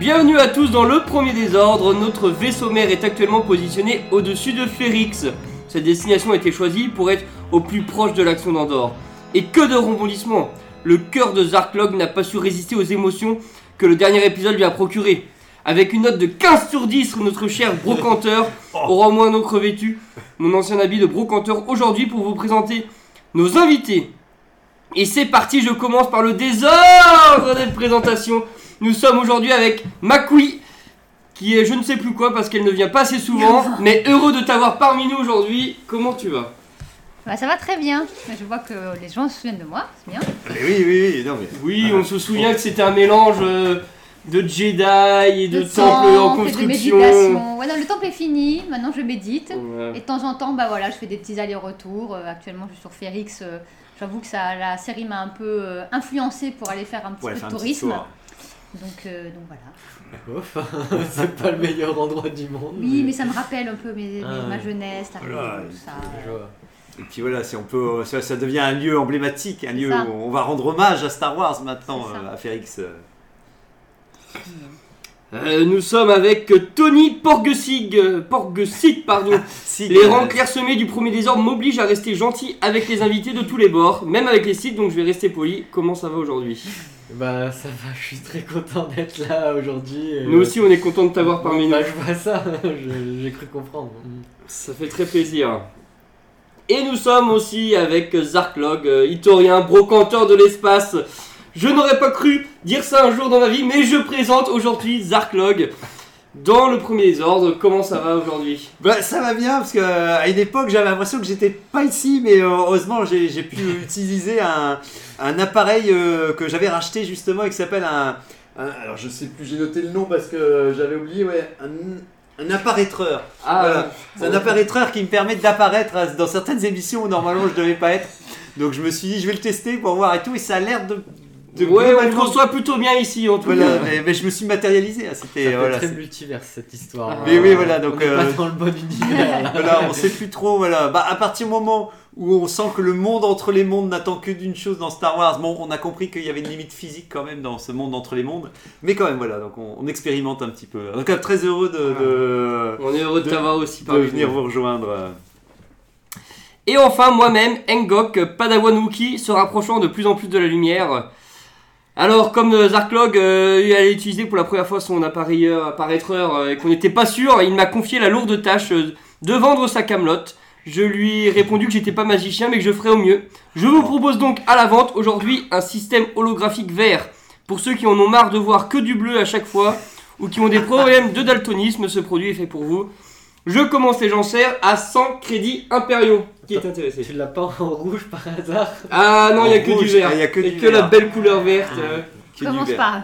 Bienvenue à tous dans le premier désordre. Notre vaisseau mère est actuellement positionné au-dessus de Férix. Cette destination a été choisie pour être au plus proche de l'action d'Andorre. Et que de rebondissements Le cœur de Zarklog n'a pas su résister aux émotions que le dernier épisode lui a procuré. Avec une note de 15 sur 10, notre cher brocanteur aura au moins un autre revêtu mon ancien habit de brocanteur aujourd'hui pour vous présenter nos invités. Et c'est parti, je commence par le désordre des présentations. Nous sommes aujourd'hui avec Makui, qui est je ne sais plus quoi parce qu'elle ne vient pas assez souvent, mais heureux de t'avoir parmi nous aujourd'hui. Comment tu vas? Bah, ça va très bien. Je vois que les gens se souviennent de moi, c'est bien. Mais oui, oui, oui, non mais... Oui, on se souvient que c'était un mélange euh, de Jedi et de, De temples en temple, de construction. méditation. Ouais, non, le temple est fini, maintenant je médite. Ouais. Et de temps en temps, bah voilà, je fais des petits allers-retours. Euh, actuellement, je suis sur Férix. euh, J'avoue que ça, la série m'a un peu euh, influencé pour aller faire un petit Ouais, peu de petit tourisme. tour. Donc, euh, donc voilà. C'est pas le meilleur endroit du monde. Oui, mais ça me rappelle un peu mes, mes- Ah, ma ouais. jeunesse, la Voilà, tout ça. Et puis voilà, si on peut, ça, ça devient un lieu emblématique, un lieu ça. où on va rendre hommage à Star Wars maintenant, euh, à Férix. euh. Nous sommes avec Tony Porgesig, Porgesit, pardon. Si, Les rangs clairsemés du premier désordre m'obligent à rester gentil avec les invités de tous les bords, même avec les sites, donc je vais rester poli. Comment ça va aujourd'hui? Bah ça va, je suis très content d'être là aujourd'hui. Nous aussi, on est content de t'avoir parmi nous. Bah je vois ça, j'ai cru comprendre. Ça fait très plaisir. Et nous sommes aussi avec Zarklog, euh, Itorien, brocanteur de l'espace. Je n'aurais pas cru dire ça un jour dans ma vie, mais je présente aujourd'hui Zarklog dans le premier désordre. Comment ça va aujourd'hui Bah, ça va bien parce que euh, une époque j'avais l'impression que j'étais pas ici, mais euh, heureusement j'ai j'ai pu utiliser un, un appareil euh, que j'avais racheté justement et qui s'appelle un, un- Alors je sais plus, j'ai noté le nom parce que j'avais oublié, ouais, un, un apparaîtreur. Ah, Voilà. C'est un apparaîtreur qui me permet d'apparaître dans certaines émissions où normalement je devais pas être. Donc je me suis dit, je vais le tester pour voir et tout, et ça a l'air de. De ouais, on reçoit plutôt bien ici en tout Voilà, cas. mais, mais je me suis matérialisé. C'était voilà. très c'est- multivers cette histoire. Mais oui, voilà, donc, On est pas euh, dans le bon univers là. Voilà, on sait plus trop. Voilà, bah à partir du moment où on sent que le monde entre les mondes n'attend que d'une chose dans Star Wars, bon, on a compris qu'il y avait une limite physique quand même dans ce monde entre les mondes, mais quand même voilà, donc on, on expérimente un petit peu. En tout cas, très heureux de, de, On est heureux de, De- t'avoir aussi de parmi venir nous. vous rejoindre. Et enfin, moi-même, Engok, Padawan Wookie, se rapprochant de plus en plus de la lumière. Alors, comme euh, Zarklog euh, allait utiliser pour la première fois son appareilleur, apparaîtreur euh, et qu'on n'était pas sûr, il m'a confié la lourde tâche euh, de vendre sa camelote. Je lui ai répondu que j'étais pas magicien mais que je ferais au mieux. Je vous propose donc à la vente aujourd'hui un système holographique vert. Pour ceux qui en ont marre de voir que du bleu à chaque fois ou qui ont des problèmes de daltonisme, ce produit est fait pour vous. Je commence les serre à 100 crédits impériaux. Qui est intéressé Tu l'as pas en rouge par hasard Ah non, il y a que du vert. il y a que et du que la belle couleur verte. euh. Que du Commence vert. par.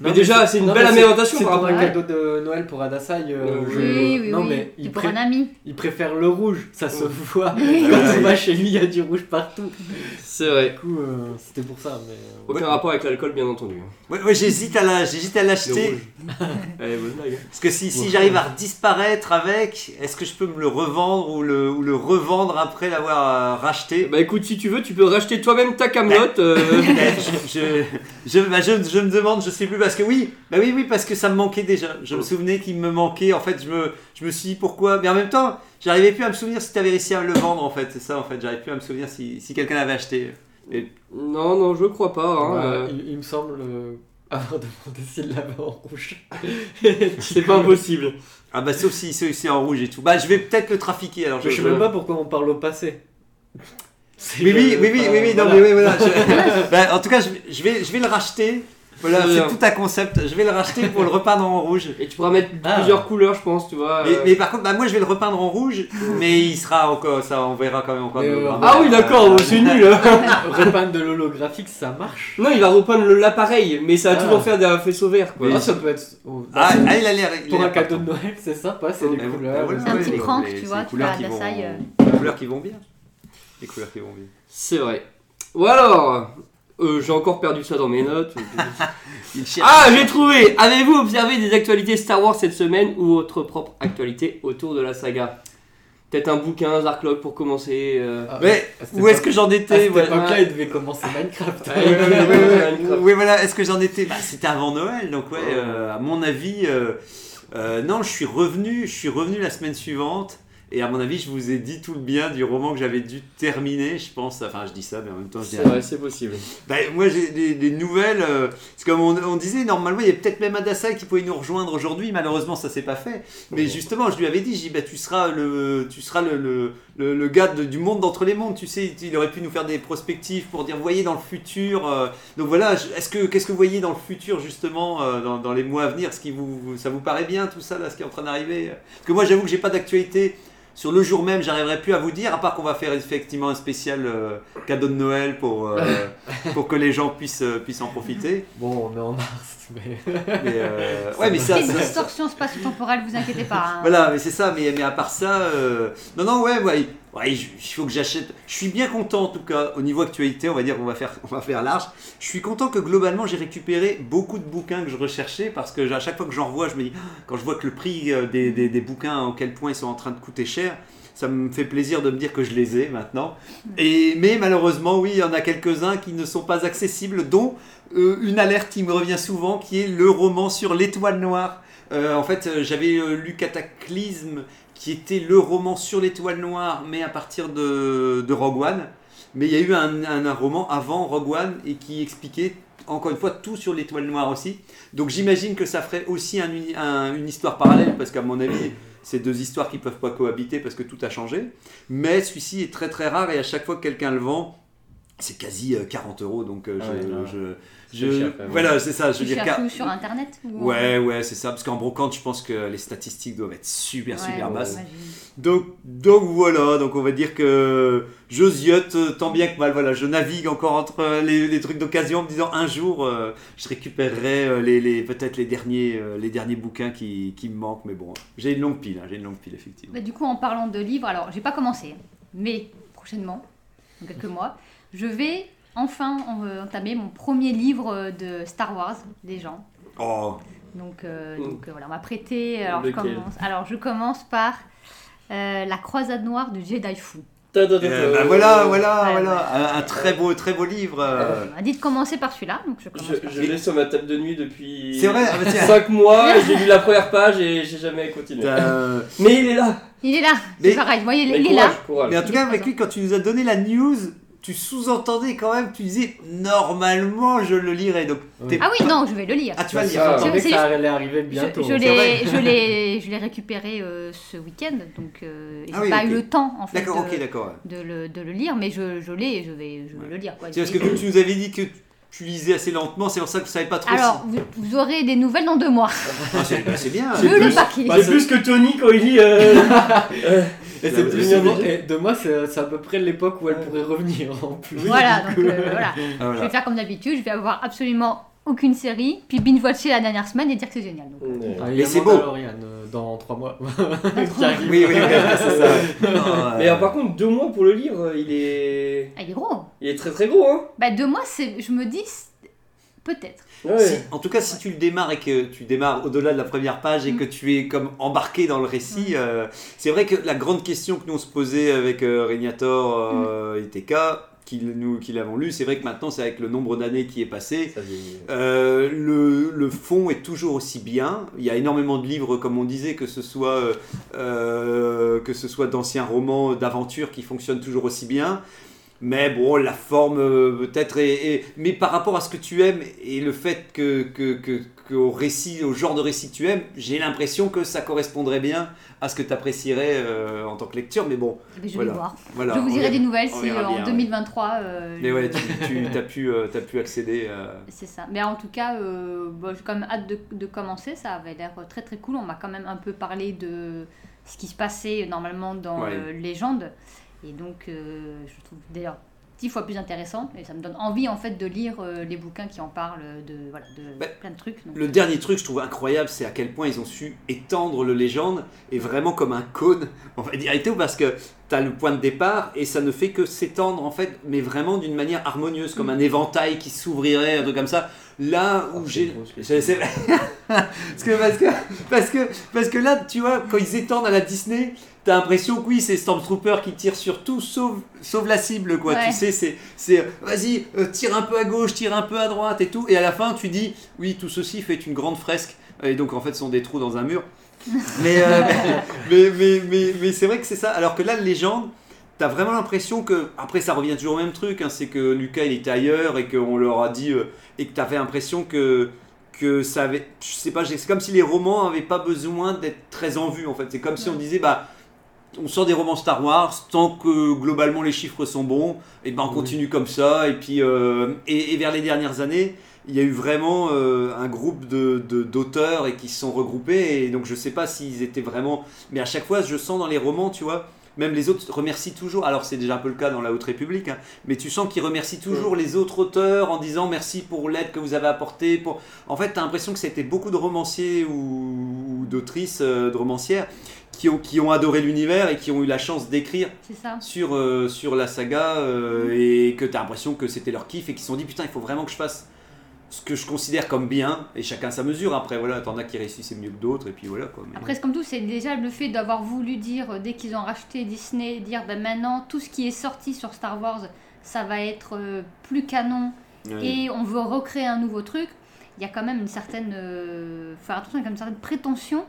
Mais déjà, c'est une belle amélioration C'est par pour rapport un à- cadeau de Noël pour Adasai. euh, Oui, je- Oui, oui, non oui. mais il, pour pré- un ami. il préfère le rouge, ça se voit. Quand on va chez lui, il y a du rouge partout. C'est vrai. Du coup, euh, c'était pour ça. Mais... euh, Aucun Ouais. rapport avec l'alcool, bien entendu. Ouais, ouais, j'hésite à l'acheter bonne blague. parce que si, si Ouais. j'arrive à disparaître avec, est-ce que je peux me le revendre ou le, ou le revendre après l'avoir racheté? Bah écoute, si tu veux, tu peux racheter toi-même ta camelote. euh, Ben, je, je, je, bah, je- je me demande, je sais plus, parce que oui, bah oui, oui, parce que ça me manquait déjà. Je me souvenais qu'il me manquait, en fait, je me, je me suis dit pourquoi, mais en même temps, j'arrivais plus à me souvenir si tu avais réussi à le vendre, en fait, c'est ça, en fait, j'arrivais plus à me souvenir si, si quelqu'un l'avait acheté. Non, non, je crois pas. hein, bah, euh, il, il me semble euh, avoir demandé s'il l'avait en rouge. C'est pas impossible. Ah bah sauf si c'est en rouge et tout. Bah je vais peut-être le trafiquer alors. Je sais même pas pourquoi on parle au passé. Oui, oui, le- oui, oui, oui, oui, non, voilà. mais oui, voilà. je- Bah, en tout cas, je, je vais, je vais le racheter. Voilà, c'est tout un concept. Je vais le racheter pour le repeindre en rouge. Et tu pourras mettre Ah. plusieurs couleurs, je pense, tu vois. Mais, euh. mais par contre, bah, moi je vais le repeindre en rouge, mais il sera encore, ça on verra quand même encore. Euh, Ah oui, d'accord, bon, c'est nul. hein. Repeindre de l'holographique, ça marche. Non, il va repeindre l'appareil, mais ça va Ah. toujours faire des faisceaux verts, quoi. Ah, ça peut être. oh, Ah, ah, il a l'air. il a pour un cadeau de Noël, c'est sympa, c'est les ouais, couleurs. ouais, C'est un petit prank, tu vois, tu à euh. Les couleurs qui vont bien. Les couleurs qui vont bien. C'est vrai. Ou alors, euh, j'ai encore perdu ça dans mes notes. Ah, j'ai trouvé Avez-vous observé des actualités Star Wars cette semaine ou votre propre actualité autour de la saga? Peut-être un bouquin, Zarklog pour commencer. euh. Ah, Mais où est-ce que j'en À étais cette voilà. époque-là, il devait commencer Minecraft. Ouais, ouais, ouais, ouais, ouais, Minecraft. Oui, voilà, est-ce que j'en étais? Bah, C'était avant Noël, donc ouais, euh, à mon avis, euh, euh, non, je suis revenu, je suis revenu la semaine suivante. Et à mon avis, je vous ai dit tout le bien du roman que j'avais dû terminer, je pense. Enfin, je dis ça, mais en même temps, je dis C'est vrai, c'est possible. Bah, moi, j'ai des, des nouvelles. euh, c'est comme on, on disait, normalement, il y a peut-être même Adassa qui pouvait nous rejoindre aujourd'hui. Malheureusement, ça s'est pas fait. Mais justement, je lui avais dit, j'ai dit, bah, tu seras le, tu seras le, le, le- le gars de- du monde d'entre les mondes. Tu sais, il aurait pu nous faire des prospectives pour dire, voyez dans le futur. euh, donc voilà, est-ce que, qu'est-ce que vous voyez dans le futur justement, euh, dans, dans les mois à venir? Ce qui vous- ça vous paraît bien tout ça là, ce qui est en train d'arriver? Parce que moi, j'avoue que j'ai pas d'actualité. Sur le jour même, j'arriverai plus à vous dire, à part qu'on va faire effectivement un spécial euh, cadeau de Noël pour, euh, pour que les gens puissent, euh, puissent en profiter. Bon, on est en mars, mais. Mais, euh, ouais, mais ça, C'est une distorsion spatio-temporelle, vous inquiétez pas. hein. voilà, mais c'est ça, mais, mais à part ça, euh, non, non, ouais, ouais, ouais, il faut que j'achète. Je suis bien content en tout cas, au niveau actualité, on va dire, on va faire, on va faire large. Je suis content que globalement j'ai récupéré beaucoup de bouquins que je recherchais parce que à chaque fois que j'en revois, je me dis, Ah, quand je vois que le prix euh, des, des, bouquins, à quel point ils sont en train de coûter cher. Ça me fait plaisir de me dire que je les ai maintenant. Et, mais malheureusement, oui, il y en a quelques-uns qui ne sont pas accessibles, dont euh, une alerte qui me revient souvent, qui est le roman sur l'étoile noire. Euh, en fait, j'avais lu Cataclysme, qui était le roman sur l'étoile noire, mais à partir de, de Rogue One. Mais il y a eu un, un- un roman avant Rogue One et qui expliquait encore une fois tout sur l'étoile noire aussi. Donc j'imagine que ça ferait aussi un une histoire parallèle, parce qu'à mon avis, c'est deux histoires qui peuvent pas cohabiter parce que tout a changé. Mais celui-ci est très très rare et à chaque fois que quelqu'un le vend, c'est quasi euh, 40 euros. Donc euh, Ah je, ouais, non. je- C'est je- cher, voilà, c'est ça. Je veux dire, car- sur internet ou Ouais, ouais, c'est ça. Parce qu'en brocante, je pense que les statistiques doivent être super, Ouais, super basses. Donc, donc voilà, donc on va dire que je ziote tant bien que mal. Voilà, je navigue encore entre les, les trucs d'occasion en me disant un jour euh, je récupérerai euh, les, les- peut-être les derniers, euh, les derniers bouquins qui, qui me manquent. Mais bon, j'ai une longue pile, hein, j'ai une longue pile effectivement. Bah, du coup, en parlant de livres, alors j'ai pas commencé, mais prochainement, dans quelques mois, je vais enfin euh, entamer mon premier livre euh, de Star Wars, les gens. Oh, Donc, euh, Mm. donc euh, voilà, on m'a prêté. Alors je, commence, alors je commence par euh, La croisade noire de Jedi Fu. Ta, ta, ta, euh, ta. bah voilà, voilà, Ouais, voilà, un, un très beau, très beau livre. euh. On m'a dit de commencer par celui-là, donc je commence Je, l'ai sur ma table de nuit depuis C'est vrai, ah bah. 5 mois, j'ai lu la première page et j'ai jamais continué. Euh, Mais il est là Il est là, Mais- c'est pareil, vous voyez, il, Mais il est là. courage. Mais en tout cas, avec lui, quand tu nous as donné la news, tu sous-entendais quand même, tu disais normalement je le lirai. Donc, Ah oui, non, je vais le lire. Ah, tu vas le lire. ça, Je ça allait arriver Je, bientôt. je l'ai, vrai. je l'ai, je l'ai récupéré euh, ce week-end, donc euh, j'ai Ah oui, pas eu le temps en fait D'accord, de, ok, d'accord. de le, de le lire, mais je, je l'ai et je vais, je vais le lire. C'est parce que tu nous avais dit que tu lisais assez lentement, c'est pour ça que vous savez pas trop Alors, vous, vous aurez des nouvelles dans deux mois. si. Ah, c'est bah, c'est bien. Je le paquet. C'est plus que Tony quand il dit. euh, euh, Et c'est et de moi, c'est c'est à peu près l'époque où elle pourrait revenir en plus. Voilà, donc euh, voilà. Ah, Je voilà. vais faire comme d'habitude, je vais avoir absolument aucune série, puis binge-watcher la dernière semaine et dire que c'est génial. Donc, euh, Ah, c'est beau. Euh, dans 3 mois. Qui. Oui, oui, oui, c'est ça. Non, Mais euh, par contre, deux mois pour le lire, il est. ah, il est gros. Il est très très gros, hein Bah, deux mois, c'est, je me dis, peut-être. si- en tout cas, si tu le démarres et que tu démarres au-delà de la première page et Mm. que tu es comme embarqué dans le récit, euh, c'est vrai que la grande question que nous on se posait avec euh, Regnator euh, et TK, qui nous qui l'avons lu, c'est vrai que maintenant c'est avec le nombre d'années qui est passé. Euh, le, le fond est toujours aussi bien. Il y a énormément de livres, comme on disait, que ce soit, euh, euh, que ce soit d'anciens romans, d'aventures qui fonctionnent toujours aussi bien. Mais bon, la forme euh, peut-être est, est- Mais par rapport à ce que tu aimes et le fait que, que, que, que au récit, au genre de récit que tu aimes, j'ai l'impression que ça correspondrait bien à ce que tu apprécierais en tant que lecture. Mais bon, je Voilà. vais voir. voilà. je vous dirai des nouvelles si euh, en bien, ouais. 2023. euh, Mais ouais, tu, tu as, pu, euh, t'as pu accéder. euh, C'est ça. Mais en tout cas, euh, bon, j'ai quand même hâte de, de commencer. Ça avait l'air très très cool. On m'a quand même un peu parlé de ce qui se passait normalement dans Ouais. euh, Légende. Et donc, euh, je trouve d'ailleurs dix fois plus intéressant. Et ça me donne envie en fait de lire euh, les bouquins qui en parlent de, voilà, de Bah, plein de trucs. Donc, Le dernier truc, je trouve incroyable, c'est à quel point ils ont su étendre le légende et vraiment comme un cône, on va dire et tout, parce que tu as le point de départ et ça ne fait que s'étendre en fait, mais vraiment d'une manière harmonieuse, comme un éventail qui s'ouvrirait, un truc comme ça. Là où Oh, c'est j'ai. que, parce, que, parce, que, parce que là, tu vois, quand ils étendent à la Disney, t'as l'impression que oui, c'est Stormtrooper qui tire sur tout sauf, sauf la cible, quoi. Ouais. Tu sais, c'est, c'est vas-y, euh, tire un peu à gauche, tire un peu à droite et tout. Et à la fin, tu dis, oui, tout ceci fait une grande fresque. Et donc, en fait, ce sont des trous dans un mur. mais, euh, mais, mais, mais, mais c'est vrai que c'est ça. Alors que là, Légende, t'as vraiment l'impression que. Après, ça revient toujours au même truc. hein, c'est que Lucas, il était ailleurs et qu'on leur a dit. euh, et que t'avais l'impression que. Que ça avait. Je sais pas, c'est comme si les romans avaient pas besoin d'être très en vue en fait. C'est comme si on disait, bah. On sort des romans Star Wars, tant que globalement les chiffres sont bons, et ben on Oui. continue comme ça. Et puis euh, et, et vers les dernières années, il y a eu vraiment euh, un groupe de de- d'auteurs et qui se sont regroupés. Et donc je sais pas s'ils étaient vraiment, mais à chaque fois je sens dans les romans, tu vois, même les autres remercient toujours. Alors c'est déjà un peu le cas dans la Haute République, hein, mais tu sens qu'ils remercient toujours les autres auteurs en disant merci pour l'aide que vous avez apportée. Pour... En fait, tu as l'impression que c'était beaucoup de romanciers ou, ou d'autrices, euh, de romancières, qui ont, qui ont adoré l'univers et qui ont eu la chance d'écrire sur, euh, sur la saga euh, et que tu as l'impression que c'était leur kiff et qu'ils se sont dit putain, il faut vraiment que je fasse ce que je considère comme bien et chacun sa mesure. Après, voilà, t'en as qui réussissent mieux que d'autres et puis voilà quoi. Mais- Après, c'est comme tout, c'est déjà le fait d'avoir voulu dire, euh, dès qu'ils ont racheté Disney, dire ben maintenant tout ce qui est sorti sur Star Wars, ça va être euh, plus canon Ouais. et on veut recréer un nouveau truc. Il y a quand même une certaine. faire attention, il y a quand même une certaine prétention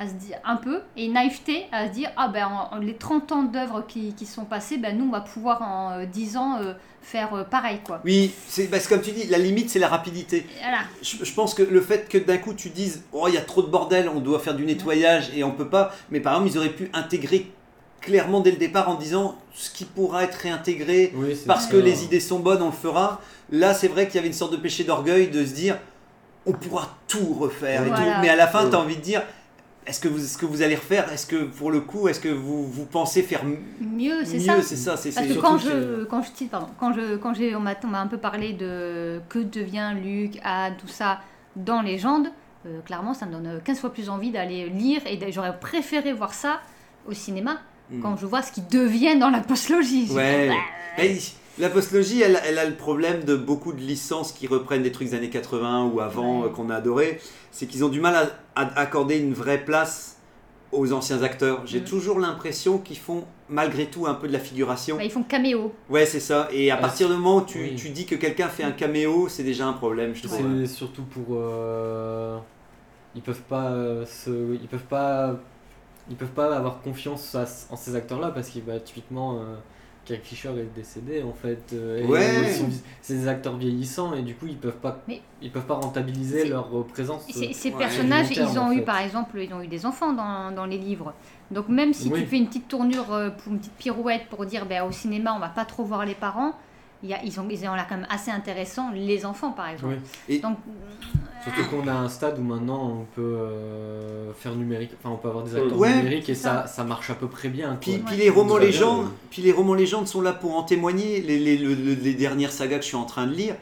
à se dire un peu et une naïveté à se dire ah ben en- en les 30 ans d'œuvres qui, qui sont passés, ben nous on va pouvoir en euh, 10 ans euh, faire euh, pareil quoi. Oui, c'est parce que comme tu dis, la limite c'est la rapidité. Voilà. Je, je pense que le fait que d'un coup tu dises oh il y a trop de bordel, on doit faire du nettoyage et on peut pas. Mais par exemple ils auraient pu intégrer clairement dès le départ en disant ce qui pourra être réintégré Oui, parce ça. que les idées sont bonnes, on le fera. Là c'est vrai qu'il y avait une sorte de péché d'orgueil de se dire on pourra tout refaire et Voilà. tout. Mais à la fin Ouais. tu as envie de dire est-ce que vous, que vous allez refaire, est-ce que pour le coup, est-ce que vous, vous pensez faire m- Mieux, c'est ça. C'est ça, c'est Parce c'est- que quand surtout je, quand je, pardon, quand je, quand j'ai, on m'a, on m'a un peu parlé de que devient Luke, Anne, tout ça dans Légende, euh, clairement, ça me donne 15 fois plus envie d'aller lire et j'aurais préféré voir ça au cinéma Hmm. quand je vois ce qui devient dans la postlogie. Ouais. bah, la postlogie, elle, elle a le problème de beaucoup de licences qui reprennent des trucs des années 80 ou avant Ouais. euh, qu'on a adoré. C'est qu'ils ont du mal à, à accorder une vraie place aux anciens acteurs. J'ai toujours l'impression qu'ils font malgré tout un peu de la figuration. bah, ils font caméo. Ouais, c'est ça. Et à partir du moment où tu, oui. tu dis que quelqu'un fait un caméo, c'est déjà un problème, je trouve. C'est surtout pour. euh, ils peuvent pas euh, se, ils peuvent pas, ils peuvent pas avoir confiance à- en ces acteurs-là parce que bah, typiquement, euh, Carrie Fisher est décédé en fait. euh, Ouais. C'est des acteurs vieillissants et du coup ils peuvent pas, Mais- ils peuvent pas rentabiliser leur euh, présence. Et Ces, ces ouais, personnages, terme, ils ont en eu fait. par exemple, ils ont eu des enfants dans, dans les livres. Donc même si Oui. tu fais une petite tournure, euh, pour une petite pirouette pour dire ben, au cinéma on va pas trop voir les parents, y a, ils ont ils ont l'air quand même assez intéressants, les enfants par exemple. Oui. Et- Donc Surtout qu'on a un stade où maintenant on peut euh, faire numérique, enfin on peut avoir des acteurs Ouais, numériques et ça, ça marche à peu près bien. Puis, puis les romans bien, légendes, puis les romans légendes sont là pour en témoigner. Les, les- le- le- les dernières sagas que je suis en train de lire,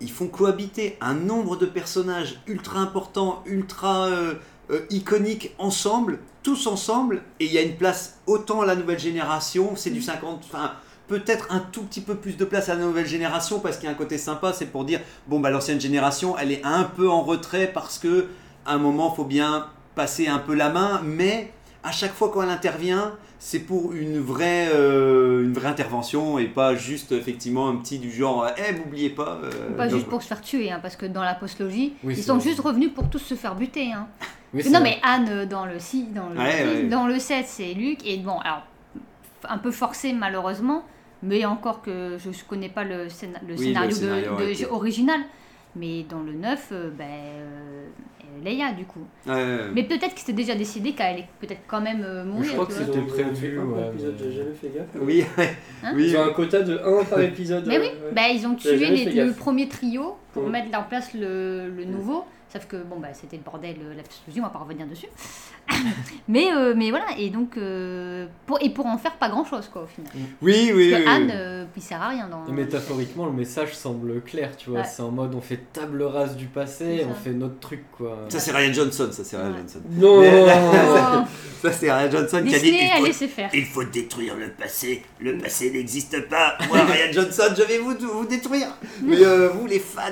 ils font cohabiter un nombre de personnages ultra importants, ultra euh, euh, iconiques ensemble, tous ensemble, et il y a une place autant à la nouvelle génération, c'est du 50, enfin peut-être un tout petit peu plus de place à la nouvelle génération parce qu'il y a un côté sympa, c'est pour dire bon bah l'ancienne génération, elle est un peu en retrait parce que à un moment faut bien passer un peu la main, mais à chaque fois quand elle intervient, c'est pour une vraie, euh, une vraie intervention et pas juste effectivement un petit du genre eh m'oubliez pas. euh, pas juste pour se faire tuer, hein, parce que dans la postlogie, Oui, ils sont vrai. juste revenus pour tous se faire buter. Hein. Oui, non mais Anne euh, dans le dans le Ouais, six, ouais. dans le 7 c'est Luc et bon alors un peu forcé malheureusement, Mais encore que je ne connais pas le, scéna- le Oui, scénario, le de- scénario de- été- original. Mais dans le 9, euh, ben, euh, Leia du coup. Ouais, ouais. Mais peut-être que c'était déjà décidé qu'elle allait peut-être quand même euh, mourir. crois tu que c'était prévu, un ouais, épisode, mais- j'ai jamais fait gaffe. Oui, ouais. Hein oui. Ils ont un quota de 1 par épisode. Mais oui, ouais. bah, ils ont tué les- le premier trio pour mettre en place le, le nouveau. Sauf que bon, bah, c'était le bordel, euh, la on va pas revenir dessus. mais, euh, mais voilà, et donc, euh, pour, et pour en faire pas grand chose, quoi, au final. Oui, oui, Parce oui, que Anne, oui. euh, il sert à rien dans. Et métaphoriquement, le message semble clair, tu vois. Ouais. C'est en mode on fait table rase du passé, on fait notre truc, quoi. Ça, c'est Ryan Johnson, ça, c'est Ryan Ouais. Johnson. Non Mais- Oh, Ça, c'est Ryan Johnson qui a dit il faut, laissait faire. Il faut détruire le passé. Le passé n'existe pas. Moi, Ryan Johnson, je vais vous, vous détruire. Mais euh, vous, les fans.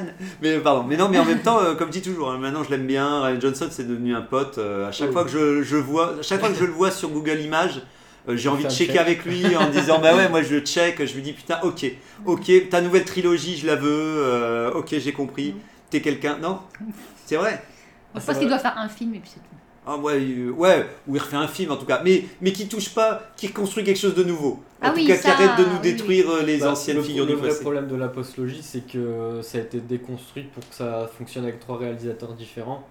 Mais pardon. Mais non, mais en même temps, euh, comme je dis toujours, hein, maintenant je l'aime bien. Ryan Johnson, c'est devenu un pote. euh, à chaque Oui. fois que je, je vois, chaque fois que je le vois sur Google Images. euh, j'ai envie de checker check. avec lui en me disant bah ouais moi je le check je lui dis putain ok ok ta nouvelle trilogie je la veux euh, ok j'ai compris t'es quelqu'un non? C'est vrai Je pense qu'il doit faire un film et puis c'est tout. ah ouais euh, ouais ou il refait un film en tout cas mais mais qui touche pas qui construit quelque chose de nouveau en Ah tout oui, cas ça, qui arrête de nous oui, détruire euh, les Bah, anciennes le, figures le du vrai passé problème de la postlogie, c'est que ça a été déconstruit pour que ça fonctionne avec trois réalisateurs différents,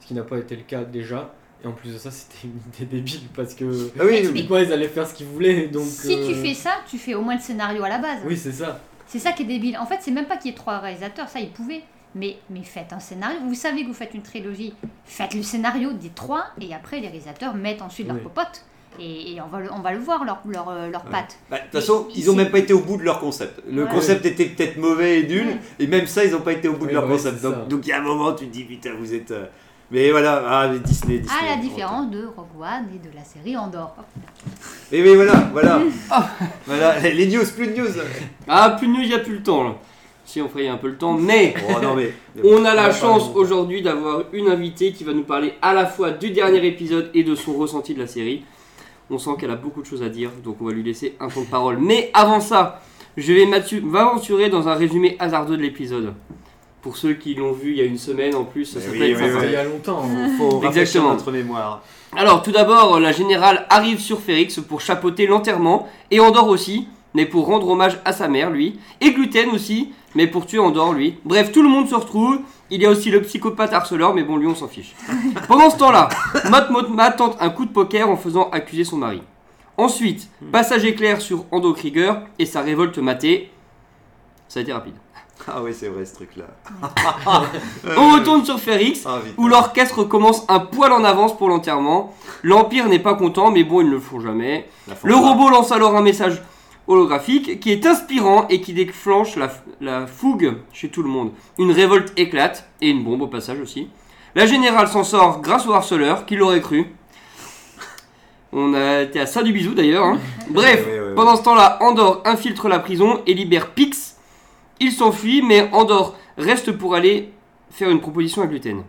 ce qui n'a pas été le cas déjà. Et en plus de ça, c'était une idée débile parce que ah oui, typiquement ils allaient faire ce qu'ils voulaient. Donc, si euh, tu fais ça, tu fais au moins le scénario à la base. Oui, c'est ça. C'est ça qui est débile. En fait, c'est même pas qu'il y ait trois réalisateurs, ça ils pouvaient. Mais, mais faites un scénario. Vous savez que vous faites une trilogie. Faites le scénario des trois et après les réalisateurs mettent ensuite leur Oui. popote. Et, et on, va le, on va le voir, leur, leur, euh, leur Ouais. patte. Bah, De toute façon, ils ont ici- même pas été au bout de leur concept. Le Ouais. concept était peut-être mauvais et nul, Ouais. et même ça, ils ont pas été au bout de leur ouais, concept. Donc, donc il y a un moment, tu te dis putain, vous êtes. euh, Mais voilà, ah, mais Disney, Disney. À la on- différence de Rogue One et de la série Andorre. Mais oui, voilà, voilà. voilà, les news, plus de news. Ah, plus de news, il n'y a plus le temps là. Si on ferait un peu le temps, mais Oh non, mais. on a la chance aujourd'hui d'avoir une invitée qui va nous parler à la fois du dernier épisode et de son ressenti de la série. On sent qu'elle a beaucoup de choses à dire, donc on va lui laisser un temps de parole. Mais avant ça, je vais m'aventurer dans un résumé hasardeux de l'épisode. Pour ceux qui l'ont vu il y a une semaine en plus, ça, oui, peut être oui, sympa. C'était oui. il y a longtemps. hein. Faut Exactement. notre mémoire. Alors, tout d'abord, la générale arrive sur Férix pour chapeauter l'enterrement, et Andorre aussi, mais pour rendre hommage à sa mère, lui, et Gluten aussi, mais pour tuer Andorre, lui. Bref, tout le monde se retrouve. Il y a aussi le psychopathe harceleur, mais bon, lui, on s'en fiche. Pendant ce temps-là, Mot Motma tente un coup de poker en faisant accuser son mari. Ensuite, passage éclair sur Ando Krieger et sa révolte matée. Ça a été rapide. Ah oui, c'est vrai ce truc-là. On retourne sur Férix, Ah, vite. où l'orchestre commence un poil en avance pour l'enterrement. L'Empire n'est pas content, mais bon, ils ne le font jamais. La Le fanfare. robot lance alors un message holographique qui est inspirant et qui déclenche la, la fougue chez tout le monde. Une révolte éclate, et une bombe au passage aussi. La générale s'en sort grâce au harceleur, qui l'aurait cru. On a été à ça du bisou d'ailleurs. hein. Bref, Ouais, ouais, ouais. pendant ce temps-là, Andorre infiltre la prison et libère Pix. Il s'enfuit, mais Andorre reste pour aller faire une proposition à Gluten.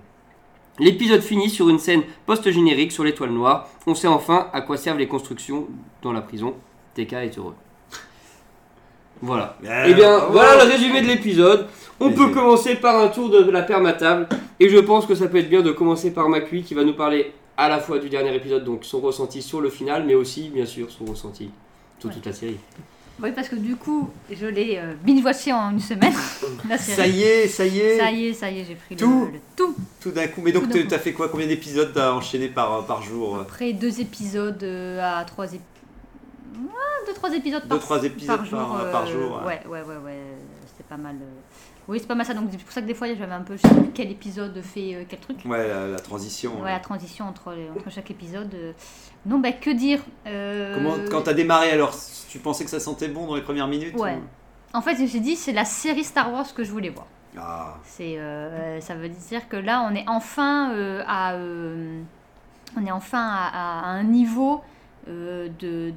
L'épisode finit sur une scène post-générique sur l'étoile noire. On sait enfin à quoi servent les constructions dans la prison. TK est heureux. Voilà. Euh, Eh bien, oh. voilà le résumé de l'épisode. On Mais peut commencer par un tour de la permatable. Et je pense que ça peut être bien de commencer par Macui qui va nous parler à la fois du dernier épisode, donc son ressenti sur le final, mais aussi, bien sûr, son ressenti sur toute la série. Oui, parce que du coup, je l'ai euh, binge-watché en une semaine. la série. Ça y est, ça y est. Ça y est, ça y est, j'ai pris Tout. le, tout. Tout d'un coup. Mais donc, coup. t'as fait quoi? Combien d'épisodes t'as enchaîné par, par jour? Après deux épisodes euh, à trois épisodes. deux, trois épisodes Deux, par, trois épisodes par jour. par- par euh, jour, ouais. Ouais, ouais, ouais, ouais. C'était pas mal. euh. Oui, c'est pas mal ça. Donc, c'est pour ça que des fois, j'avais un peu. Je sais plus quel épisode fait euh, quel truc. Ouais, la, la transition. Ouais, la transition entre, entre chaque épisode. euh. Non, bah, que dire euh, Comment, quand t'as démarré, alors, tu pensais que ça sentait bon dans les premières minutes Ouais. ou- En fait, je me suis dit, c'est la série Star Wars que je voulais voir. Ah, C'est, euh, ça veut dire que là, on est enfin euh, à, euh, on est enfin à, un niveau de,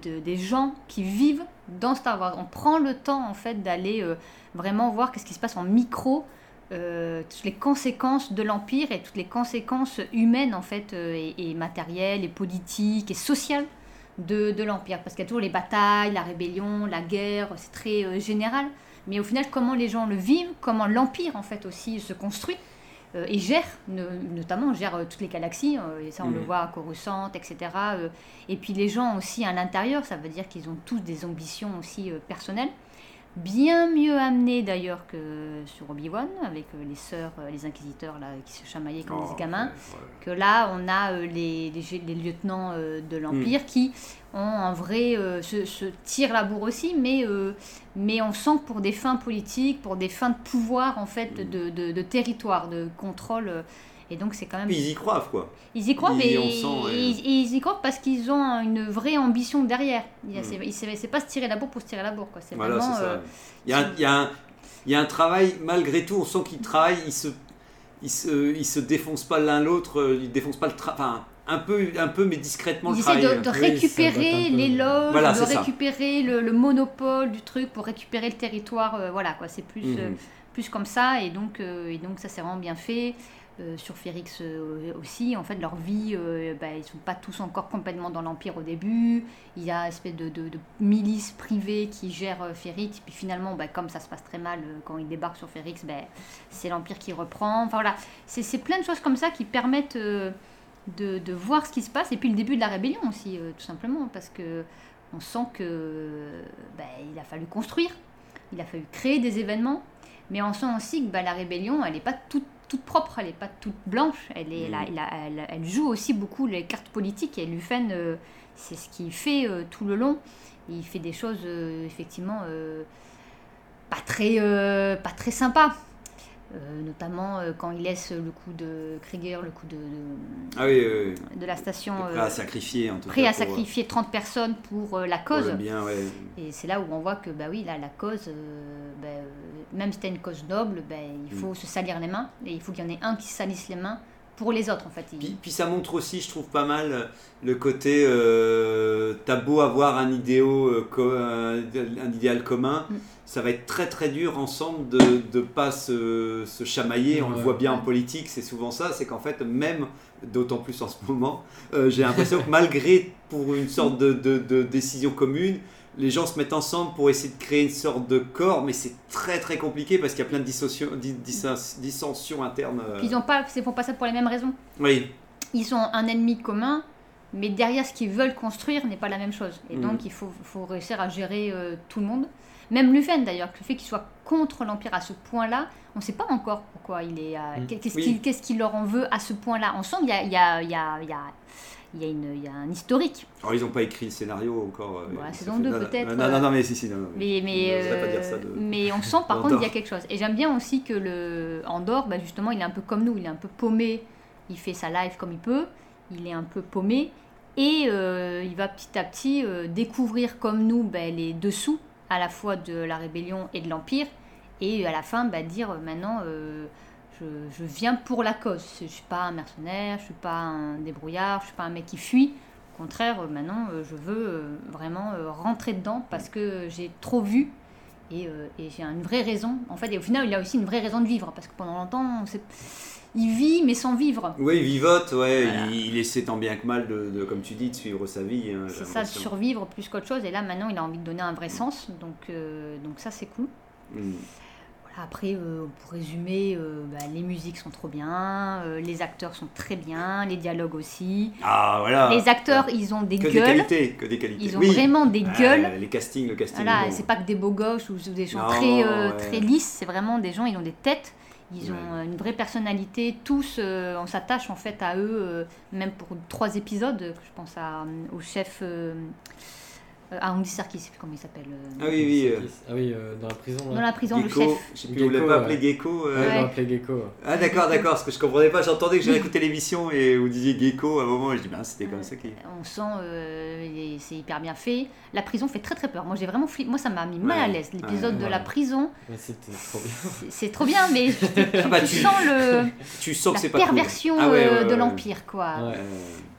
de- des gens qui vivent dans Star Wars. On prend le temps en fait d'aller vraiment voir qu'est-ce qui se passe en micro, toutes les conséquences de l'empire et toutes les conséquences humaines en fait et, et matérielles et politiques et sociales de, de l'empire. Parce qu'il y a toujours les batailles, la rébellion, la guerre, c'est très euh, général. Mais au final, comment les gens le vivent, comment l'empire en fait aussi se construit. euh, et gère, ne- notamment gère euh, toutes les galaxies, et ça on le Mhm. voit à Coruscant, etc. et puis les gens aussi à l'intérieur, ça veut dire qu'ils ont tous des ambitions aussi personnelles, bien mieux amenées d'ailleurs que sur Obi-Wan, avec euh, les sœurs, euh, les inquisiteurs là, qui se chamaillaient comme Oh, des gamins ouais, ouais. que là, on a euh, les, les, gé- les lieutenants euh, de l'Empire qui ont un vrai. euh, se, se tirent la bourre aussi, mais, mais on sent que pour des fins politiques, pour des fins de pouvoir, en fait, Mm. de, de, de territoire, de contrôle. Et donc, c'est quand même. Puis ils y croient, quoi. Ils y croient, ils- mais sent, ils, ils y croient parce qu'ils ont une vraie ambition derrière. Il y a- Mm. c'est- pas se tirer la bourre pour se tirer la bourre, quoi. C'est Voilà, vraiment. c'est ça. euh, Il y, a un, il, y a un, il y a un travail, malgré tout, on sent qu'ils travaillent, ils se, ils se, ils se défoncent pas l'un l'autre, euh, ils défoncent pas le travail. Enfin, un peu, un peu, mais discrètement Ils le essaient de, de Oui, ça récupérer peu. l'éloge, Voilà, de récupérer le, le monopole du truc pour récupérer le territoire. euh, voilà, quoi. C'est plus, Mhm. euh, plus comme ça. Et donc, euh, et donc ça, c'est vraiment bien fait. Euh, sur Férix euh, aussi, en fait, leur vie, euh, bah, ils sont pas tous encore complètement dans l'Empire au début. Il y a une espèce de, milice privée qui gère Férix. Puis finalement, bah, comme ça se passe très mal quand ils débarquent sur Férix, bah, c'est l'Empire qui reprend. Enfin voilà, c'est plein de choses comme ça qui permettent de, voir ce qui se passe. Et puis le début de la rébellion aussi, tout simplement, parce que on sent que bah, il a fallu construire, il a fallu créer des événements, mais on sent aussi que bah, la rébellion, elle n'est pas toute, toute propre, elle n'est pas toute blanche, elle, est, là- elle, a- elle- elle joue aussi beaucoup les cartes politiques, et Lufen, euh, c'est ce qu'il fait euh, tout le long. Il fait des choses, euh, effectivement, pas, très, pas très sympas. Euh, notamment euh, quand il laisse le coup de Krieger, le coup de, de, Ah oui, oui, oui. de la station, Prêt euh, à sacrifier, en tout prêt cas. à pour- sacrifier 30 personnes pour euh, la cause. le bien, ouais. Et c'est là où on voit que, bah oui, là, la cause, bah, même si c'était une cause noble, bah, il Mm. faut se salir les mains. Et il faut qu'il y en ait un qui salisse les mains pour les autres, en fait. Il- Puis, puis ça montre aussi, je trouve pas mal, le côté t'as beau avoir idéal, un idéal commun, Mm. Ça va être très très dur ensemble de ne pas se, se chamailler. On le voit bien en politique, c'est souvent ça, c'est qu'en fait, même, d'autant plus en ce moment, euh, j'ai l'impression que malgré pour une sorte de, de- de décision commune, les gens se mettent ensemble pour essayer de créer une sorte de corps, mais c'est très très compliqué parce qu'il y a plein de dissensions internes. euh. Puis ils ont pas, ils font pas ça pour les mêmes raisons. Oui, Ils ont un ennemi commun, mais derrière ce qu'ils veulent construire n'est pas la même chose. Et Mm. donc il faut, faut réussir à gérer euh, tout le monde. Même Lufen d'ailleurs, le fait qu'il soit contre l'Empire à ce point-là, on ne sait pas encore pourquoi il est. euh, Mm. Qu'est-ce Oui. qu'il leur en veut à ce point-là On sent qu'il y a, il y, a, y, a, il y, a, il y, a une- il y a un historique. Alors, ils n'ont pas écrit le scénario encore. euh, Voilà, ça saison fait- deux, non, non, peut-être, Non, non, non, mais si, si. Non, non, Mais, mais, Je n'oserais pas euh, dire ça de- mais on sent par contre qu'il y a quelque chose. Et j'aime bien aussi que le Andorre, bah, justement, il est un peu comme nous, il est un peu paumé. Il fait sa live comme il peut, il est un peu paumé. Et euh, il va petit à petit euh, découvrir comme nous bah, les dessous à la fois de la rébellion et de l'Empire. Et à la fin, bah, dire euh, maintenant, euh, je, je viens pour la cause. Je ne suis pas un mercenaire, je ne suis pas un débrouillard, je ne suis pas un mec qui fuit. Au contraire, euh, maintenant, je veux vraiment rentrer dedans parce que j'ai trop vu et, et j'ai une vraie raison. En fait, et au final, il a aussi une vraie raison de vivre parce que pendant longtemps, on sait- il vit mais sans vivre. Oui, il vivote, ouais, Voilà. il, il essaie tant bien que mal, de, de- comme tu dis, de suivre sa vie. hein, C'est ça, de survivre plus qu'autre chose. Et là, maintenant, il a envie de donner un vrai sens. Donc, euh, donc ça, c'est cool. Mm. Voilà, après, euh, pour résumer, euh, bah, les musiques sont trop bien, les acteurs sont très bien, les dialogues aussi. Ah, voilà. les acteurs, ils ont des que des gueules. qualités, que des qualités. Ils ont Oui. vraiment des Ah, gueules. les castings, le casting. Voilà, c'est pas que des beaux gosses ou des gens Non, très, ouais. très lisses, c'est vraiment des gens, ils ont des têtes, ils ont Ouais. euh, une vraie personnalité, tous, euh, on s'attache en fait à eux, euh, même pour trois épisodes, je pense à, au chef, euh, euh, à Andy Serkis, je sais plus comment il s'appelle. euh, Ah oui, oui. euh, Ah oui, euh, dans la prison. Dans la prison, le Gecko, chef. je sais plus, on l'a Gecko, pas appelé Gecko. euh, Ouais, l'appelé Gecko. Ah d'accord, d'accord, parce que je comprenais pas, j'entendais que j'avais écouté l'émission et vous disiez Gecko à un moment, et je dis, ben c'était comme ça qui. On sent, euh, c'est hyper bien fait. La prison fait très très peur. Moi j'ai vraiment flippé. Moi ça m'a mis mal à l'aise. L'épisode Ouais, de ouais. la prison, c'était trop bien. c'est- trop bien, mais tu, bah, tu tu- sens le, Tu sens que la c'est pas cool. perversion Ah ouais, euh, ouais, de l'Empire, quoi. Ouais.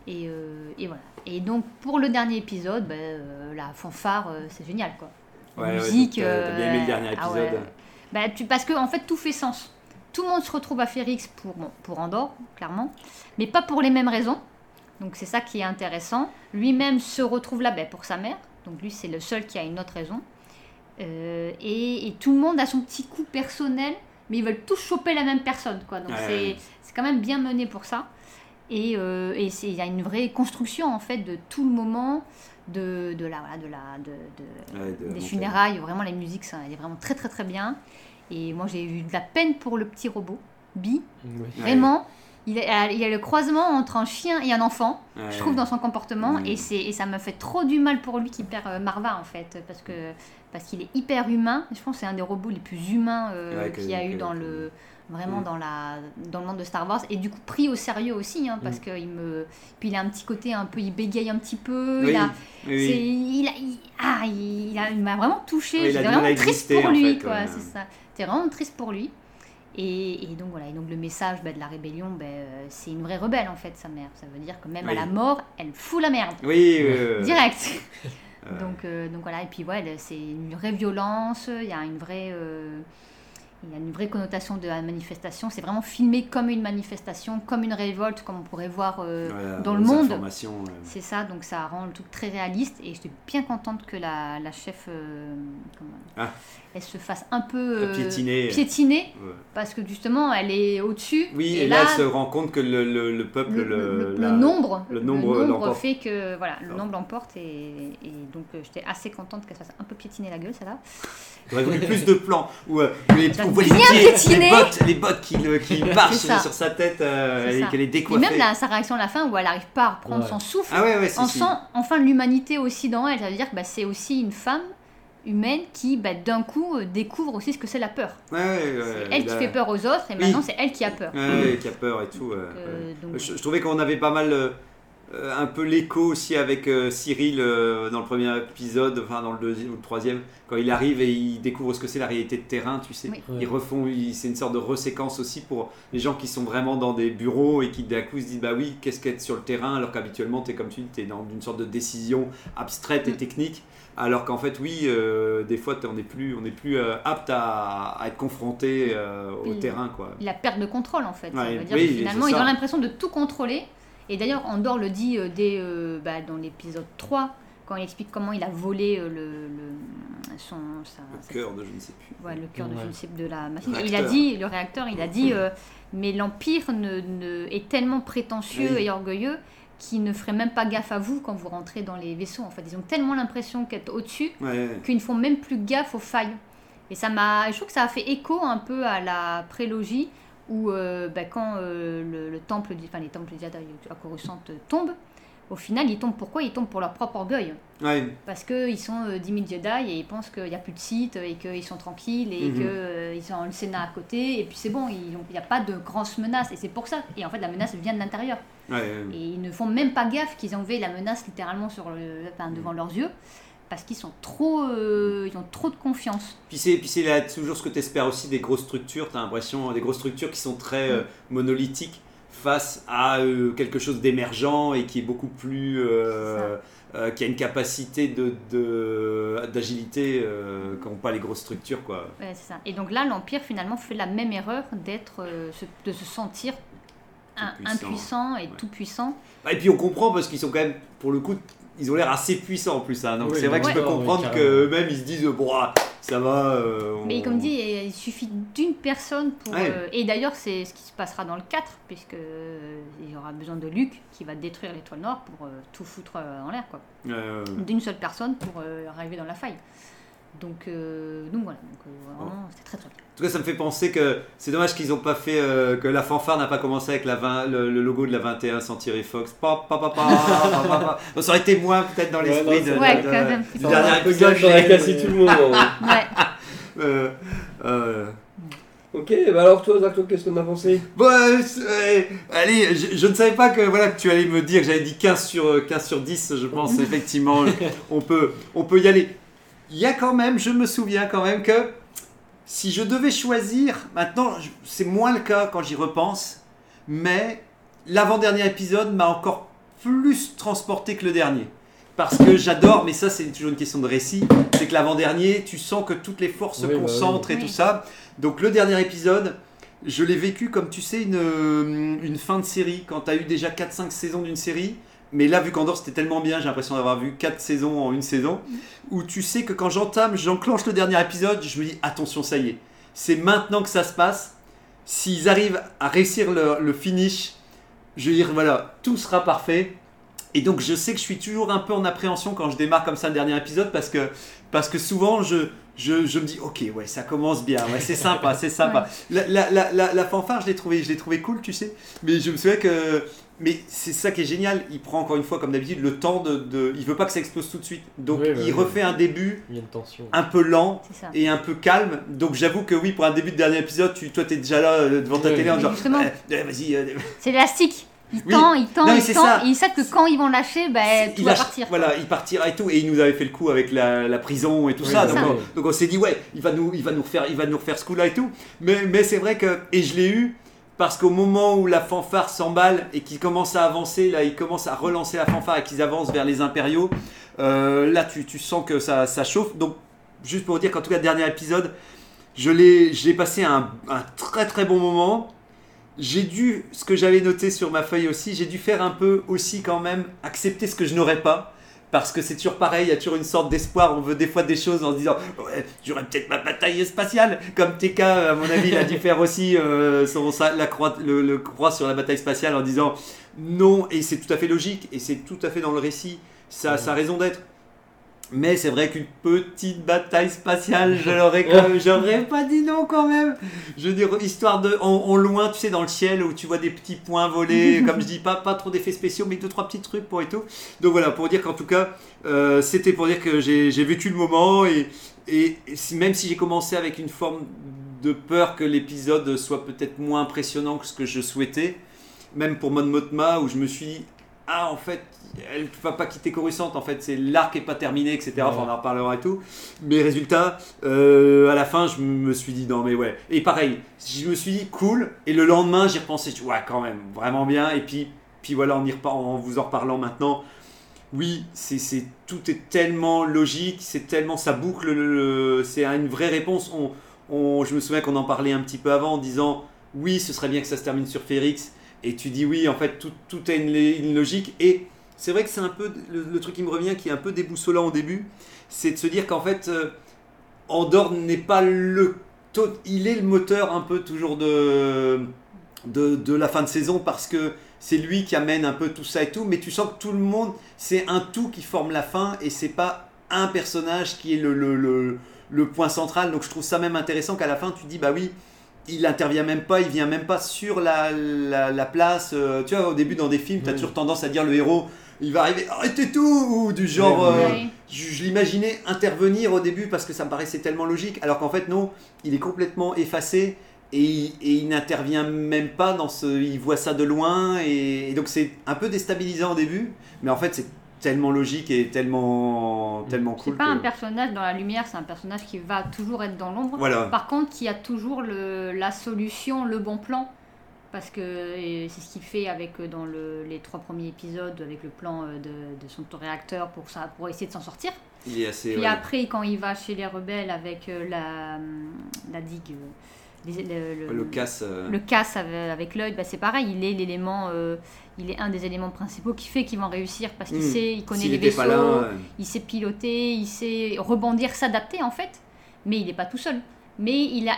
Et, euh, et voilà. Et donc pour le dernier épisode, ben, euh, la fanfare, euh, c'est génial, quoi. Ouais, musique. donc, t'as bien aimé le dernier ah ouais. épisode. Bah, tu, parce que en fait tout fait sens. Tout le monde se retrouve à Férix pour, bon, pour Andorre, clairement, mais pas pour les mêmes raisons. Donc c'est ça qui est intéressant. Lui-même se retrouve là ben, pour sa mère. Donc lui c'est le seul qui a une autre raison. Euh, et, et tout le monde a son petit coup personnel, mais ils veulent tous choper la même personne, quoi. Donc c'est quand même bien mené pour ça. Et, euh, il y a une vraie construction en fait de tout le moment de, de la voilà, de la de, de- Ouais, de des funérailles. Vraiment la musique, ça, elle est vraiment très très très bien. Et moi j'ai eu de la peine pour le petit robot, Bi. Oui. Ouais. Vraiment, il y, a, il y a le croisement entre un chien et un enfant, Ouais. je trouve, dans son comportement. Mm. Et, c'est, et ça me fait trop du mal pour lui qui perd euh, Marva, en fait, parce, que, parce qu'il est hyper humain. Je pense que c'est un des robots les plus humains euh, Ouais, qu'il y a eu dans le vraiment Mm. dans la dans le monde de Star Wars et du coup pris au sérieux aussi hein, parce Mm. que il me puis il a un petit côté un peu il bégaye un petit peu Oui, il a oui, oui. c'est- il, a- il- ah, il, a- il m'a vraiment touché. Oui, J'étais vraiment triste pour en lui, fait, quoi. ouais. C'est ça. J'étais vraiment triste pour lui. Et, et donc voilà. Et donc le message bah, de la rébellion, bah, c'est une vraie rebelle en fait, sa mère. Ça veut dire que même à la mort, elle fout la merde. Oui, euh, Direct. Donc, euh, donc voilà. Et puis ouais, c'est une vraie violence. Il y a une vraie. euh, il y a une vraie connotation de la manifestation. C'est vraiment filmé comme une manifestation, comme une révolte, comme on pourrait voir euh, voilà, dans le monde. euh, c'est ça, donc ça rend le truc très réaliste et j'étais bien contente que la, la chef, euh, comment- Ah. Elle se fasse un peu euh, piétiner. piétiner, Ouais. parce que justement elle est au-dessus. Oui, et, là, elle se rend compte que le, le, le peuple, le, le, la- nombre, le nombre fait que voilà, le nombre l'emporte et, et donc euh, j'étais assez contente qu'elle se fasse un peu piétiner la gueule, celle-là. J'aurais voulu plus de plans où, euh, les, on voit les pieds, les bottes, les bottes qui, qui marchent ça. sur sa tête euh, et ça. qu'elle est Et décoiffée. même là, sa réaction à la fin où elle arrive pas à reprendre Ouais. son souffle, Ah ouais, si, on si. sent enfin l'humanité aussi dans elle. Ça veut dire que bah, c'est aussi une femme humaine qui bah, d'un coup euh, découvre aussi ce que c'est la peur. Ouais, ouais, ouais, C'est elle qui fait peur aux autres et Oui. maintenant c'est elle qui a peur. Ouais, qui a peur et tout. euh, donc, je, je trouvais qu'on avait pas mal euh, un peu l'écho aussi avec Cyril dans le premier épisode, enfin dans le deuxième ou le troisième, quand il arrive et il découvre ce que c'est la réalité de terrain, tu sais. Oui. Ils refont, ils- c'est une sorte de reséquence aussi pour les gens qui sont vraiment dans des bureaux et qui d'un coup se disent bah oui, qu'est-ce qu'être sur le terrain alors qu'habituellement tu es comme tu dis, tu es dans une sorte de décision abstraite et Mm. technique. Alors qu'en fait, oui, euh, des fois, on n'est plus, on est plus euh, apte à, à être confronté euh, au terrain, quoi. la perte de contrôle en fait. ça Ouais, veut dire oui, que finalement ils ont l'impression de tout contrôler. Et d'ailleurs Andorre le dit euh, dès, euh, bah, dans l'épisode 3 quand il explique comment il a volé euh, le, le- son, sa- Le sa- cœur de je ne sais plus. ouais, le cœur de, je ne sais- de la machine. Il a réacteur. dit, le réacteur, il a dit, euh, mais l'Empire ne, ne- est tellement prétentieux Oui. et orgueilleux qu'il ne ferait même pas gaffe à vous quand vous rentrez dans les vaisseaux. En fait, ils ont tellement l'impression qu'être au-dessus Ouais, ouais. qu'ils ne font même plus gaffe aux failles. Et ça m'a, je trouve que ça a fait écho un peu à la prélogie où euh, bah, quand euh, le, le temple, du- enfin les temples du Jedi à Coruscant euh, tombent, au final ils tombent pourquoi Ils tombent pour leur propre orgueil. Ouais, Parce qu'ils sont euh, 10 000 Jedi et ils pensent qu'il n'y a plus de site et qu'ils sont tranquilles et Mhm. qu'ils ont le Sénat à côté et puis c'est bon, ont- il n'y a pas de grosses menaces et c'est pour ça. Et en fait la menace vient de l'intérieur. ouais, ouais. Et ils ne font même pas gaffe qu'ils envoient la menace littéralement sur le, enfin, devant leurs yeux parce qu'ils sont trop, euh, ils ont trop de confiance. Puis c'est, puis c'est toujours ce que tu espères aussi des grosses structures, tu as l'impression, des grosses structures qui sont très euh, monolithiques face à euh, quelque chose d'émergent et qui est beaucoup plus. euh, euh, qui a une capacité de, de- d'agilité euh, qu'ont pas les grosses structures, quoi. Ouais, c'est ça. Et donc là, l'Empire finalement fait la même erreur d'être, euh, se- de se sentir un- impuissant et Ouais. tout puissant. Ah, Et puis on comprend parce qu'ils sont quand même, pour le coup, ils ont l'air assez puissants en plus. hein. Donc Oui, c'est vrai que je peux comprendre Ouais, qu'eux-mêmes ils se disent, bon, ah, ça va. euh, on- Mais comme dit, il suffit d'une personne pour. Ouais. euh, et d'ailleurs, c'est ce qui se passera dans le 4, puisque euh, il y aura besoin de Luke qui va détruire l'étoile noire pour tout foutre en l'air, quoi. D'une seule personne pour arriver dans la faille. Donc, euh, donc voilà, donc, euh, c'était très très bien. En tout cas, ça me fait penser que c'est dommage qu'ils n'ont pas fait euh, que la fanfare n'a pas commencé avec la 20 le, le logo de la 21 sans tirer Fox. Pa, pa, pa, pa, pa, pa, pa. Donc, ça aurait été moins peut-être dans l'esprit Ouais, de, non, de- de- Ouais, quand même, du c'est dernier un peu épisode. ça aurait cassé tout le monde. hein. Ouais. Euh, euh, Ok, bah alors toi, Zach, toi, qu'est-ce qu'on a pensé? Bon, ouais, allez, je, je ne savais pas que, voilà, que tu allais me dire, j'avais dit 15 sur, euh, 15 sur 10, je pense effectivement, on peut, on peut y aller. Il y a quand même, je me souviens quand même que si je devais choisir, maintenant c'est moins le cas quand j'y repense, mais l'avant-dernier épisode m'a encore plus transporté que le dernier. Parce que j'adore, mais ça c'est toujours une question de récit, c'est que l'avant-dernier, tu sens que toutes les forces se bah oui. concentrent et Oui. tout ça. Donc le dernier épisode, je l'ai vécu comme tu sais une, euh, une fin de série, quand tu as eu déjà 4-5 saisons d'une série. Mais là, vu qu'Andorre c'était tellement bien, j'ai l'impression d'avoir vu 4 saisons en une saison, où tu sais que quand j'entame, j'enclenche le dernier épisode, je me dis attention, ça y est. c'est maintenant que ça se passe. S'ils arrivent à réussir le, le finish, je veux dire, voilà, tout sera parfait. Et donc je sais que je suis toujours un peu en appréhension quand je démarre comme ça le dernier épisode parce que, parce que souvent je, je, je me dis ok ouais ça commence bien, ouais, c'est sympa, c'est sympa. La, la, la, la, la fanfare je l'ai trouvé, je l'ai trouvé cool tu sais, mais je me souviens que... Mais c'est ça qui est génial, il prend encore une fois comme d'habitude le temps de, de... Il veut pas que ça explose tout de suite. Donc Oui, il oui. refait un début Il y a une tension. un peu lent et un peu calme. Donc j'avoue que oui, pour un début de dernier épisode, tu, toi t'es déjà là euh, devant ta Oui. télé en disant Justement. Eh, eh, vas-y, euh, C'est élastique. Il Oui. tend, il tend, Non, il tend. ça. Et ils savent que quand ils vont lâcher, ben, tout il va lâche- partir. Voilà, il partira et tout. Et il nous avait fait le coup avec la, la prison et tout Oui, ça. c'est Donc, ça. on, donc on s'est dit, ouais, il va nous, il va nous refaire, il va nous refaire ce coup-là et tout. Mais, mais c'est vrai que, et je l'ai eu, parce qu'au moment où la fanfare s'emballe et qu'ils commencent à avancer, là, ils commencent à relancer la fanfare et qu'ils avancent vers les impériaux, euh, là, tu, sens que ça, chauffe. Donc, juste pour dire qu'en tout cas, dernier épisode, je l'ai, j'ai passé un très très bon moment. J'ai dû, ce que j'avais noté sur ma feuille aussi, j'ai dû faire un peu aussi quand même accepter ce que je n'aurais pas. Parce que c'est toujours pareil, il y a toujours une sorte d'espoir. On veut des fois des choses en se disant Ouais, j'aurais peut-être ma bataille spatiale. Comme TK, à mon avis, il a dû faire aussi euh, son- sa- la croix, le, le croix sur la bataille spatiale en disant non. Et c'est tout à fait logique et c'est tout à fait dans le récit. Ça a sa raison d'être. Mais c'est vrai qu'une petite bataille spatiale, je l'aurais j'aurais pas dit non quand même. Je veux dire, histoire de, en, en loin, tu sais, dans le ciel où tu vois des petits points volés, comme je dis, pas, pas trop d'effets spéciaux, mais deux, trois petits trucs pour et tout. Donc voilà, pour dire qu'en tout cas, euh, c'était pour dire que j'ai vécu le moment et, et même si j'ai commencé avec une forme de peur que l'épisode soit peut-être moins impressionnant que ce que je souhaitais, même pour Mon Motma où je me suis dit, ah en fait, elle va pas quitter Coruscant, en fait, c'est l'arc est pas terminé, etc. Enfin, on en reparlera et tout. Mais résultat, euh, à la fin, je me suis dit, non mais ouais. Et pareil, je me suis dit, cool. Et le lendemain, j'y repensé, je ouais, quand même, vraiment bien. Et puis, puis voilà, en, y en vous en reparlant maintenant, oui, c'est, c'est- tout est tellement logique, c'est tellement, ça boucle, le- le- c'est une vraie réponse. On, on- je me souviens qu'on en parlait un petit peu avant en disant, oui, ce serait bien que ça se termine sur Férix. Et tu dis oui, en fait, tout, tout a une, une logique. Et c'est vrai que c'est un peu le, le truc qui me revient, qui est un peu déboussolant au début, c'est de se dire qu'en fait, euh, Andorre n'est pas le. Il est le moteur un peu toujours de, de, de la fin de saison parce que c'est lui qui amène un peu tout ça et tout, mais tu sens que tout le monde, c'est un tout qui forme la fin et c'est pas un personnage qui est le, le, le, le point central. Donc je trouve ça même intéressant qu'à la fin tu dis bah oui, il intervient même pas, il vient même pas sur la, la, la place. euh, tu vois, au début dans des films, tu as toujours tendance à dire le héros, il va arriver, arrêtez tout, ou du genre. Euh, je, je l'imaginais intervenir au début parce que ça me paraissait tellement logique, alors qu'en fait non, il est complètement effacé et, il- et il n'intervient même pas dans ce, il voit ça de loin et, et donc c'est un peu déstabilisant au début, mais en fait c'est tellement logique et tellement tellement C'est cool. pas que- un personnage dans la lumière, c'est un personnage qui va toujours être dans l'ombre. Voilà. Par contre, qui a toujours le, la solution, le bon plan. Parce que c'est ce qu'il fait avec euh, dans le- les trois premiers épisodes, avec le plan euh, de, de son réacteur pour, ça, pour essayer de s'en sortir. Il est assez. Puis ouais. après, quand il va chez les rebelles avec euh, la, hum, la digue, les- le, le- le casse. euh, le casse avec, l'œil, bah, c'est pareil, il est l'élément, euh, il est un des éléments principaux qui fait qu'ils vont réussir parce qu'il Hmm. sait, il connaît les vaisseaux, là, euh, il sait piloter, il sait rebondir, s'adapter en fait, mais il n'est pas tout seul. Mais il a,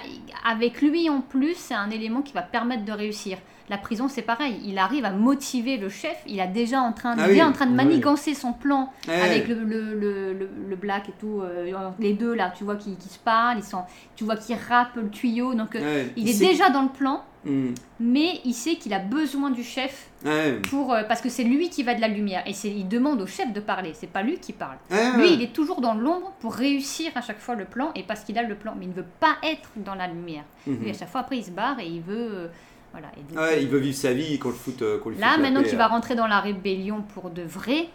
avec lui en plus, c'est un élément qui va permettre de réussir. La prison, c'est pareil. Il arrive à motiver le chef. Il a déjà en train, Ah est oui, en train de oui. manigancer son plan ouais. avec le, le, le, le- le black et tout. euh, les deux là, tu vois qui, qui se parlent, ils sont, tu vois qui rappent le tuyau. Donc euh, Ouais, il est sait- déjà dans le plan, Hmm, mais il sait qu'il a besoin du chef ouais. pour euh, parce que c'est lui qui va de la lumière et c'est il demande au chef de parler. C'est pas lui qui parle. Ouais, Lui, ouais. il est toujours dans l'ombre pour réussir à chaque fois le plan et parce qu'il a le plan, mais il ne veut pas être dans la lumière. Mhm. Lui, à chaque fois, après, il se barre et il veut. euh, voilà. Et donc, Ouais, euh, il veut vivre sa vie, qu'on le foute. Là, foute maintenant qu'il va rentrer dans la rébellion pour de vrai,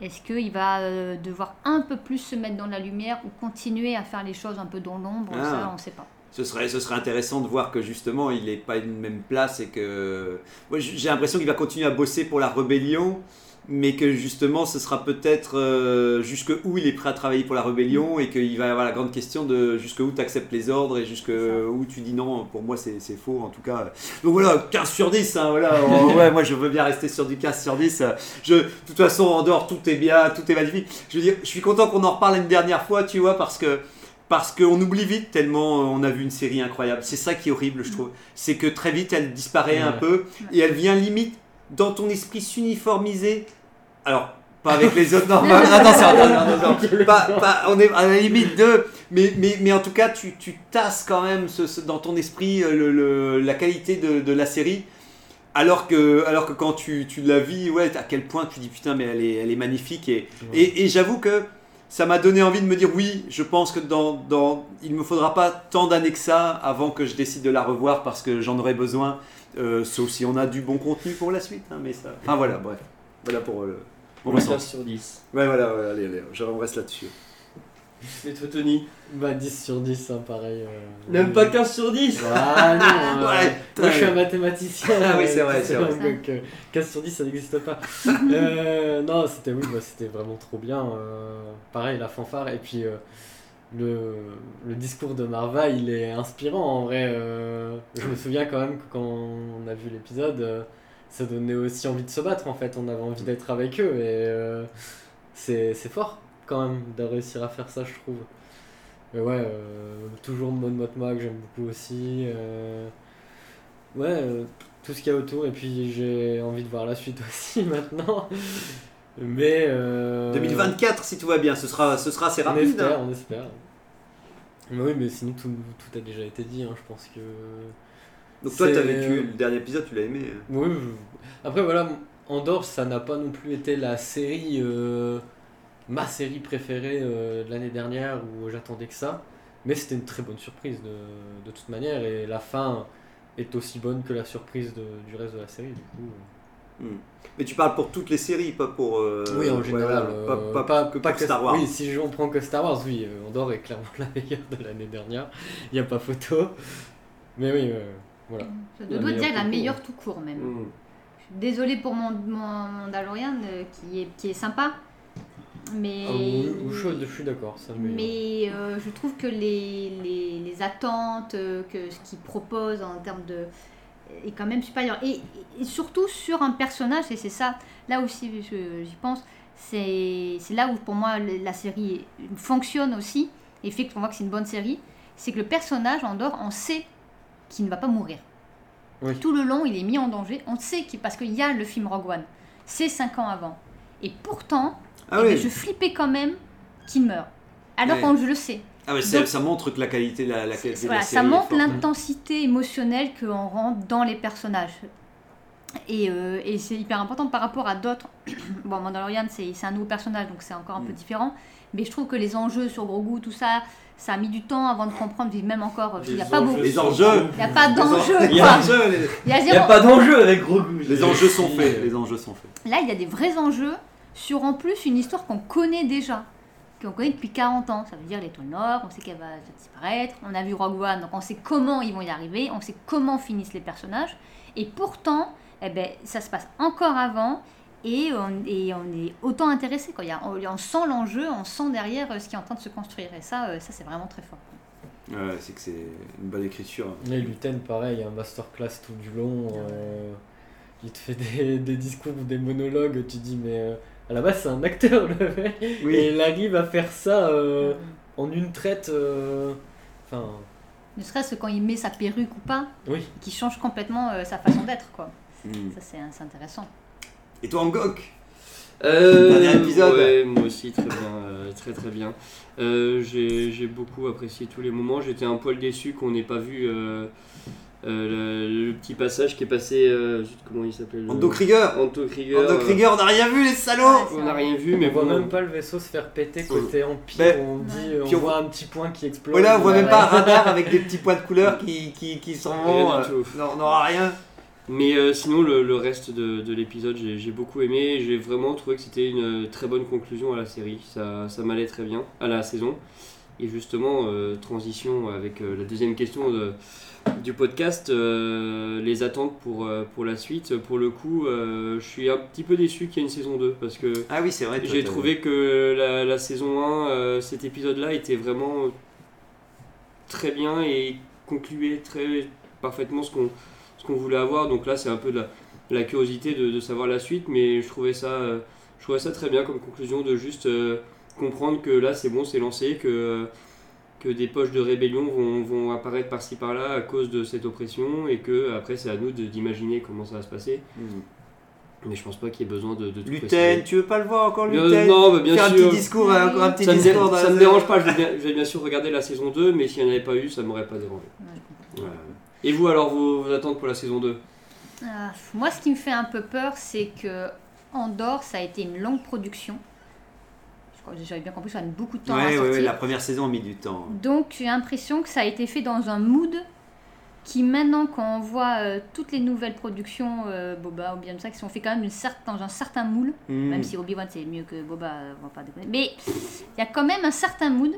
est-ce qu'il va devoir un peu plus se mettre dans la lumière ou continuer à faire les choses un peu dans l'ombre Ah. Ça, on ne sait pas. Ce serait, ce serait intéressant de voir que justement il n'est pas une même place et que. Moi, j'ai l'impression qu'il va continuer à bosser pour la rébellion, mais que justement ce sera peut-être euh, jusque où il est prêt à travailler pour la rébellion et qu'il va y avoir la grande question de jusque où tu acceptes les ordres et jusque où tu dis non, pour moi c'est c'est faux en tout cas. Donc voilà, 15 sur 10, hein, voilà. Ouais, moi je veux bien rester sur du 15 sur 10. Je, de toute façon, en dehors, tout est bien, tout est magnifique. Je veux dire, je suis content qu'on en reparle une dernière fois, tu vois, parce que parce qu'on oublie vite tellement euh, on a vu une série incroyable. C'est ça qui est horrible, je trouve. C'est que très vite, elle disparaît un peu et elle vient limite dans ton esprit s'uniformiser. Alors, pas avec les autres. Non, attention, attention, attention. Pas- pas- on est à la limite de. Mais, mais, mais en tout cas, tu, tu tasses quand même ce- ce- dans ton esprit euh, le- le- la qualité de, de la série. Alors que, alors que quand tu, tu la vis, ouais, à quel point tu dis putain, mais elle est, elle est magnifique. Et, Ouais. et, et j'avoue que ça m'a donné envie de me dire oui, je pense que dans, dans, il me faudra pas tant d'années que ça avant que je décide de la revoir parce que j'en aurai besoin. euh, sauf si on a du bon contenu pour la suite. hein, mais ça... Enfin voilà, bref. Voilà pour euh, mon On ressenti. sur 10. Ouais, voilà, ouais, allez, allez, on reste là-dessus. Et toi, Tony Bah 10 sur 10, hein, pareil. euh, Même pas 15 sur 10 Ah non, euh, Ouais, moi je suis un mathématicien. Ah oui, euh, c'est vrai, c'est vrai. Donc euh, 15 sur 10 ça n'existe pas. Euh, non, c'était oui, bah, c'était vraiment trop bien. euh, pareil, la fanfare et puis euh, le, le discours de Marva, il est inspirant en vrai. euh, je me souviens quand même que quand on a vu l'épisode, euh, ça donnait aussi envie de se battre en fait. On avait envie d'être avec eux et euh, c'est fort quand même de réussir à faire ça, je trouve. Mais ouais, euh, toujours Mon Motma que j'aime beaucoup aussi. euh, ouais, euh, tout ce qu'il y a autour. Et puis j'ai envie de voir la suite aussi maintenant. Mais. euh, 2024, si tout va bien, ce sera, ce sera assez On rapide. espère, hein. on espère. Mais oui, mais sinon tout, tout a déjà été dit. hein, Je pense que. Donc toi, tu as C'est- vécu le dernier épisode, tu l'as aimé. hein. Oui, je- après voilà, Andorre, ça n'a pas non plus été la série, ma série préférée euh, de l'année dernière où j'attendais que ça. Mais c'était une très bonne surprise de, de toute manière et la fin est aussi bonne que la surprise de- du reste de la série. Du coup, euh. Mais tu parles pour toutes les séries, pas pour. euh, oui, en général, pas, pas, que pour Star Wars. Oui, si on prend que Star Wars, oui, Andorre est clairement la meilleure de l'année dernière. Il n'y a pas photo. Mais oui, euh, voilà. Je dois dire la meilleure tout court même. Mm. Je suis désolée pour mon, mon Mandalorian euh, qui, est, qui est sympa. Mais. Ah, oui, oui, je, je suis d'accord, Mais euh, je trouve que les, les, les attentes, euh, que ce qu'ils proposent en termes de. est quand même supérieur. Et, et surtout sur un personnage, et c'est ça, là aussi j'y pense, c'est c'est là où pour moi la série fonctionne aussi, et fait qu'on voit que c'est une bonne série, c'est que le personnage en dehors, on sait qu'il ne va pas mourir. Oui. Tout le long, il est mis en danger, on sait qu'il parce qu'il y a le film Rogue One, c'est 5 ans avant. Et pourtant, Ah oui. je flippais quand même qu'il meure. Alors Ouais. qu'on je le sais. Ah ouais, ça, Donc- ça montre que la qualité, la, la qualité de Voilà, la ça série est montre forte. l'intensité émotionnelle qu'on rentre dans les personnages. Et, euh, et c'est hyper important par rapport à d'autres. bon, Mandalorian, c'est un nouveau personnage, donc c'est encore un peu Mm. différent. Mais je trouve que les enjeux sur Grogu, tout ça, ça a mis du temps avant de comprendre, même encore, il n'y a Les pas beaucoup. Les enjeux Il n'y a pas Les d'enjeux, les les- Il y a Il n'y a zéro. pas d'enjeu avec Grogu. les enjeux sont faits. Les enjeux sont faits. Là, il y a des vrais enjeux sur en plus une histoire qu'on connaît déjà, qu'on connaît depuis 40 ans. Ça veut dire l'étoile nord, on sait qu'elle va disparaître, on a vu Rogue One, donc on sait comment ils vont y arriver, on sait comment finissent les personnages. Et pourtant, eh ben, ça se passe encore avant et on, et on est autant intéressé. Quoi. Il y a- on, on sent l'enjeu, on sent derrière euh, ce qui est en train de se construire. Et ça, euh, ça c'est vraiment très fort. Ouais, c'est que c'est une bonne écriture. Et Luten, pareil, un masterclass tout du long. euh, il te fait des, des discours ou des monologues, tu dis, mais euh, à la base, c'est un acteur, le mec. Oui. Et il arrive à faire ça euh, en une traite. euh, Enfin, Ne serait-ce que quand il met sa perruque ou pas, oui. qui change complètement euh, sa façon d'être. quoi. Hmm. Ça, c'est intéressant. Et toi, Angok Euh, Dernier épisode. Ouais, moi aussi, très bien. euh, très très bien. Euh, J'ai j'ai beaucoup apprécié tous les moments. J'étais un poil déçu qu'on n'ait pas vu euh, le, le petit passage qui est passé. euh, comment il s'appelait le- Ando Krieger Anto Krieger. Ando euh, Krieger, on n'a rien vu, les salauds Ouais, On n'a rien vu, Mais on voit même pas le vaisseau se faire péter côté empire. Ben, on dit, ouais. on on voit un petit point qui explose. Voilà, on voit même pas un radar avec des petits points de couleur qui, qui, qui s'en vont. Rien du euh, tout. non, on n'aura rien. Mais euh, sinon, le, le reste de, de l'épisode, j'ai j'ai beaucoup aimé. J'ai vraiment trouvé que c'était une très bonne conclusion à la série. Ça, ça m'allait très bien à la saison. Et justement, euh, transition avec euh, la deuxième question de- du podcast, euh, les attentes pour, pour la suite. Pour le coup, je suis un petit peu déçu qu'il y ait une saison 2 parce que Ah oui, c'est vrai. j'ai trouvé que la, la saison 1, euh, cet épisode-là était vraiment très bien et concluait très parfaitement ce qu'on ce qu'on voulait avoir. Donc là, c'est un peu de la, de la curiosité de, de savoir la suite, mais je trouvais ça, je trouvais ça très bien comme conclusion de juste comprendre que là, c'est bon, c'est lancé, que que des poches de rébellion vont, vont apparaître par-ci par-là à cause de cette oppression et que après c'est à nous de- d'imaginer comment ça va se passer. Hmm. Mais je pense pas qu'il y ait besoin de, de tout Luten, préciser. tu veux pas le voir encore, Euh, Luten non, bah, bien Faire sûr. un petit discours, encore un petit Ça me, discours dans ça me dérange pas, je vais, bien, je vais bien sûr regarder la saison 2, mais s'il n'y en avait pas eu, ça m'aurait pas dérangé. Ouais. Voilà. Et vous alors, vos, vos attentes pour la saison 2 Ah, moi, ce qui me fait un peu peur, c'est que Andorre, ça a été une longue production. J'avais bien compris, ça a mis beaucoup de temps Ouais, ouais, sortir. ouais, la première saison a mis du temps. Donc j'ai l'impression que ça a été fait dans un mood qui maintenant quand on voit euh, toutes les nouvelles productions euh, Boba ou bien ça qui sont faites quand même une dans un certain moule, Hmm. même si Obi-Wan c'est mieux que Boba, euh, on va pas déconner. Mais il y a quand même un certain mood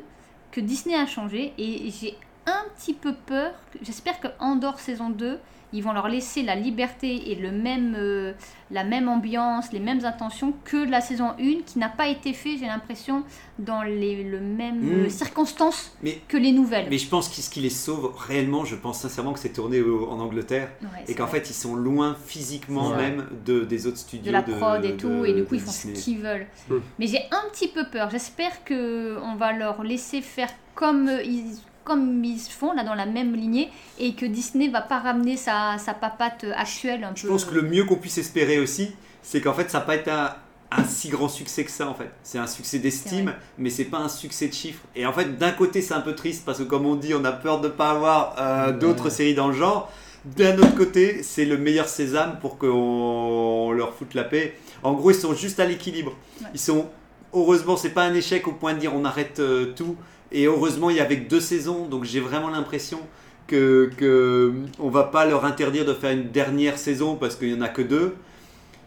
que Disney a changé et j'ai un petit peu peur. J'espère que Andorre saison 2, ils vont leur laisser la liberté et le même, euh, la même ambiance, les mêmes intentions que la saison 1 qui n'a pas été fait, j'ai l'impression, dans les le même Mm. euh, circonstances Mais- que les nouvelles. Mais je pense que ce qui les sauve réellement, je pense sincèrement que c'est tourné au- en Angleterre Ouais, et qu'en fait ils sont loin physiquement même de, des autres studios de la prod et tout, de- et du coup ils font Disney. ce qu'ils veulent. Mm. Mais j'ai un petit peu peur. J'espère que on va leur laisser faire comme euh, ils comme ils font là dans la même lignée et que Disney va pas ramener sa, sa papate actuelle un Je peu. pense que le mieux qu'on puisse espérer aussi, c'est qu'en fait ça va pas être un, un si grand succès que ça en fait. C'est un succès d'estime, mais c'est pas un succès de chiffres. Et en fait d'un côté c'est un peu triste parce que comme on dit, on a peur de pas avoir euh, Ouais. d'autres séries dans le genre. D'un autre côté, c'est le meilleur sésame pour qu'on leur foute la paix. En gros, ils sont juste à l'équilibre. Ouais. Ils sont heureusement, c'est pas un échec au point de dire on arrête euh, tout. Et heureusement, il y avait que deux saisons, donc j'ai vraiment l'impression que, que on va pas leur interdire de faire une dernière saison parce qu'il y en a que deux.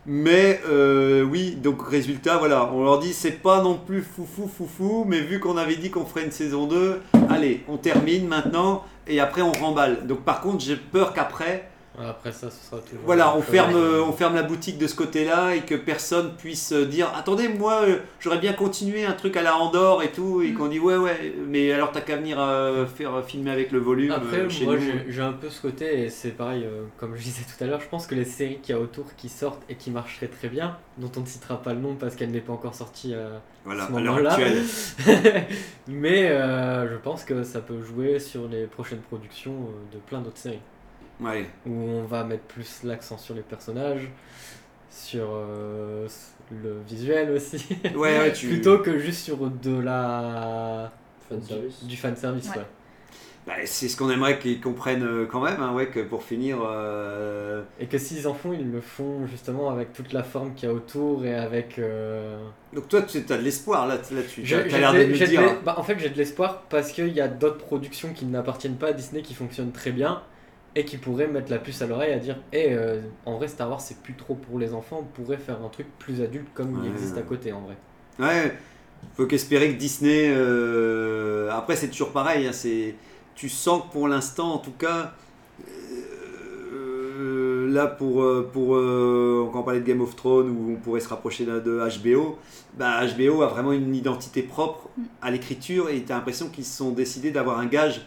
Mais euh, oui, donc résultat, voilà, on leur dit c'est pas non plus foufou foufou, mais vu qu'on avait dit qu'on ferait une saison 2, allez, on termine maintenant et après on remballe. Donc par contre, j'ai peur qu'après, Après ça, ce sera toujours. voilà, on ferme, euh, on ferme la boutique de ce côté-là et que personne puisse euh, dire attendez, moi euh, j'aurais bien continué un truc à la Andorre et tout, et Mm. qu'on dit ouais, ouais, mais alors t'as qu'à venir euh, faire filmer avec le volume Après, euh, chez moi j'ai- un peu ce côté, et c'est pareil, euh, comme je disais tout à l'heure, je pense que les séries qu'il y a autour qui sortent et qui marcheraient très bien, dont on ne citera pas le nom parce qu'elle n'est pas encore sortie à Voilà, ce à l'heure moment-là, actuelle. mais euh, je pense que ça peut jouer sur les prochaines productions de plein d'autres séries, Ouais. où on va mettre plus l'accent sur les personnages, sur euh, le visuel aussi, Ouais, ouais, tu... plutôt que juste sur de la... Fanservice. Du fanservice, Ouais. ouais. Bah, c'est ce qu'on aimerait qu'ils comprennent euh, quand même, hein, ouais, que pour finir. euh, Et que s'ils en font, ils le font justement avec toute la forme qu'il y a autour et avec. euh, Donc toi, tu as de l'espoir là, là-dessus. Tu J'ai- as l'air de nous de dire. l'es- bah, en fait, j'ai de l'espoir parce qu'il y a d'autres productions qui n'appartiennent pas à Disney qui fonctionnent très bien et qui pourraient mettre la puce à l'oreille à dire Eh, euh, en vrai, Star Wars, c'est plus trop pour les enfants, on pourrait faire un truc plus adulte comme il existe à côté en vrai. Ouais, faut qu'espérer que Disney. euh, Après, c'est toujours pareil. hein, c'est... Tu sens que pour l'instant, en tout cas, euh, là, pour, euh, pour quand on parlait de Game of Thrones, où on pourrait se rapprocher de, de HBO, bah, HBO a vraiment une identité propre à l'écriture et tu as l'impression qu'ils se sont décidés d'avoir un gage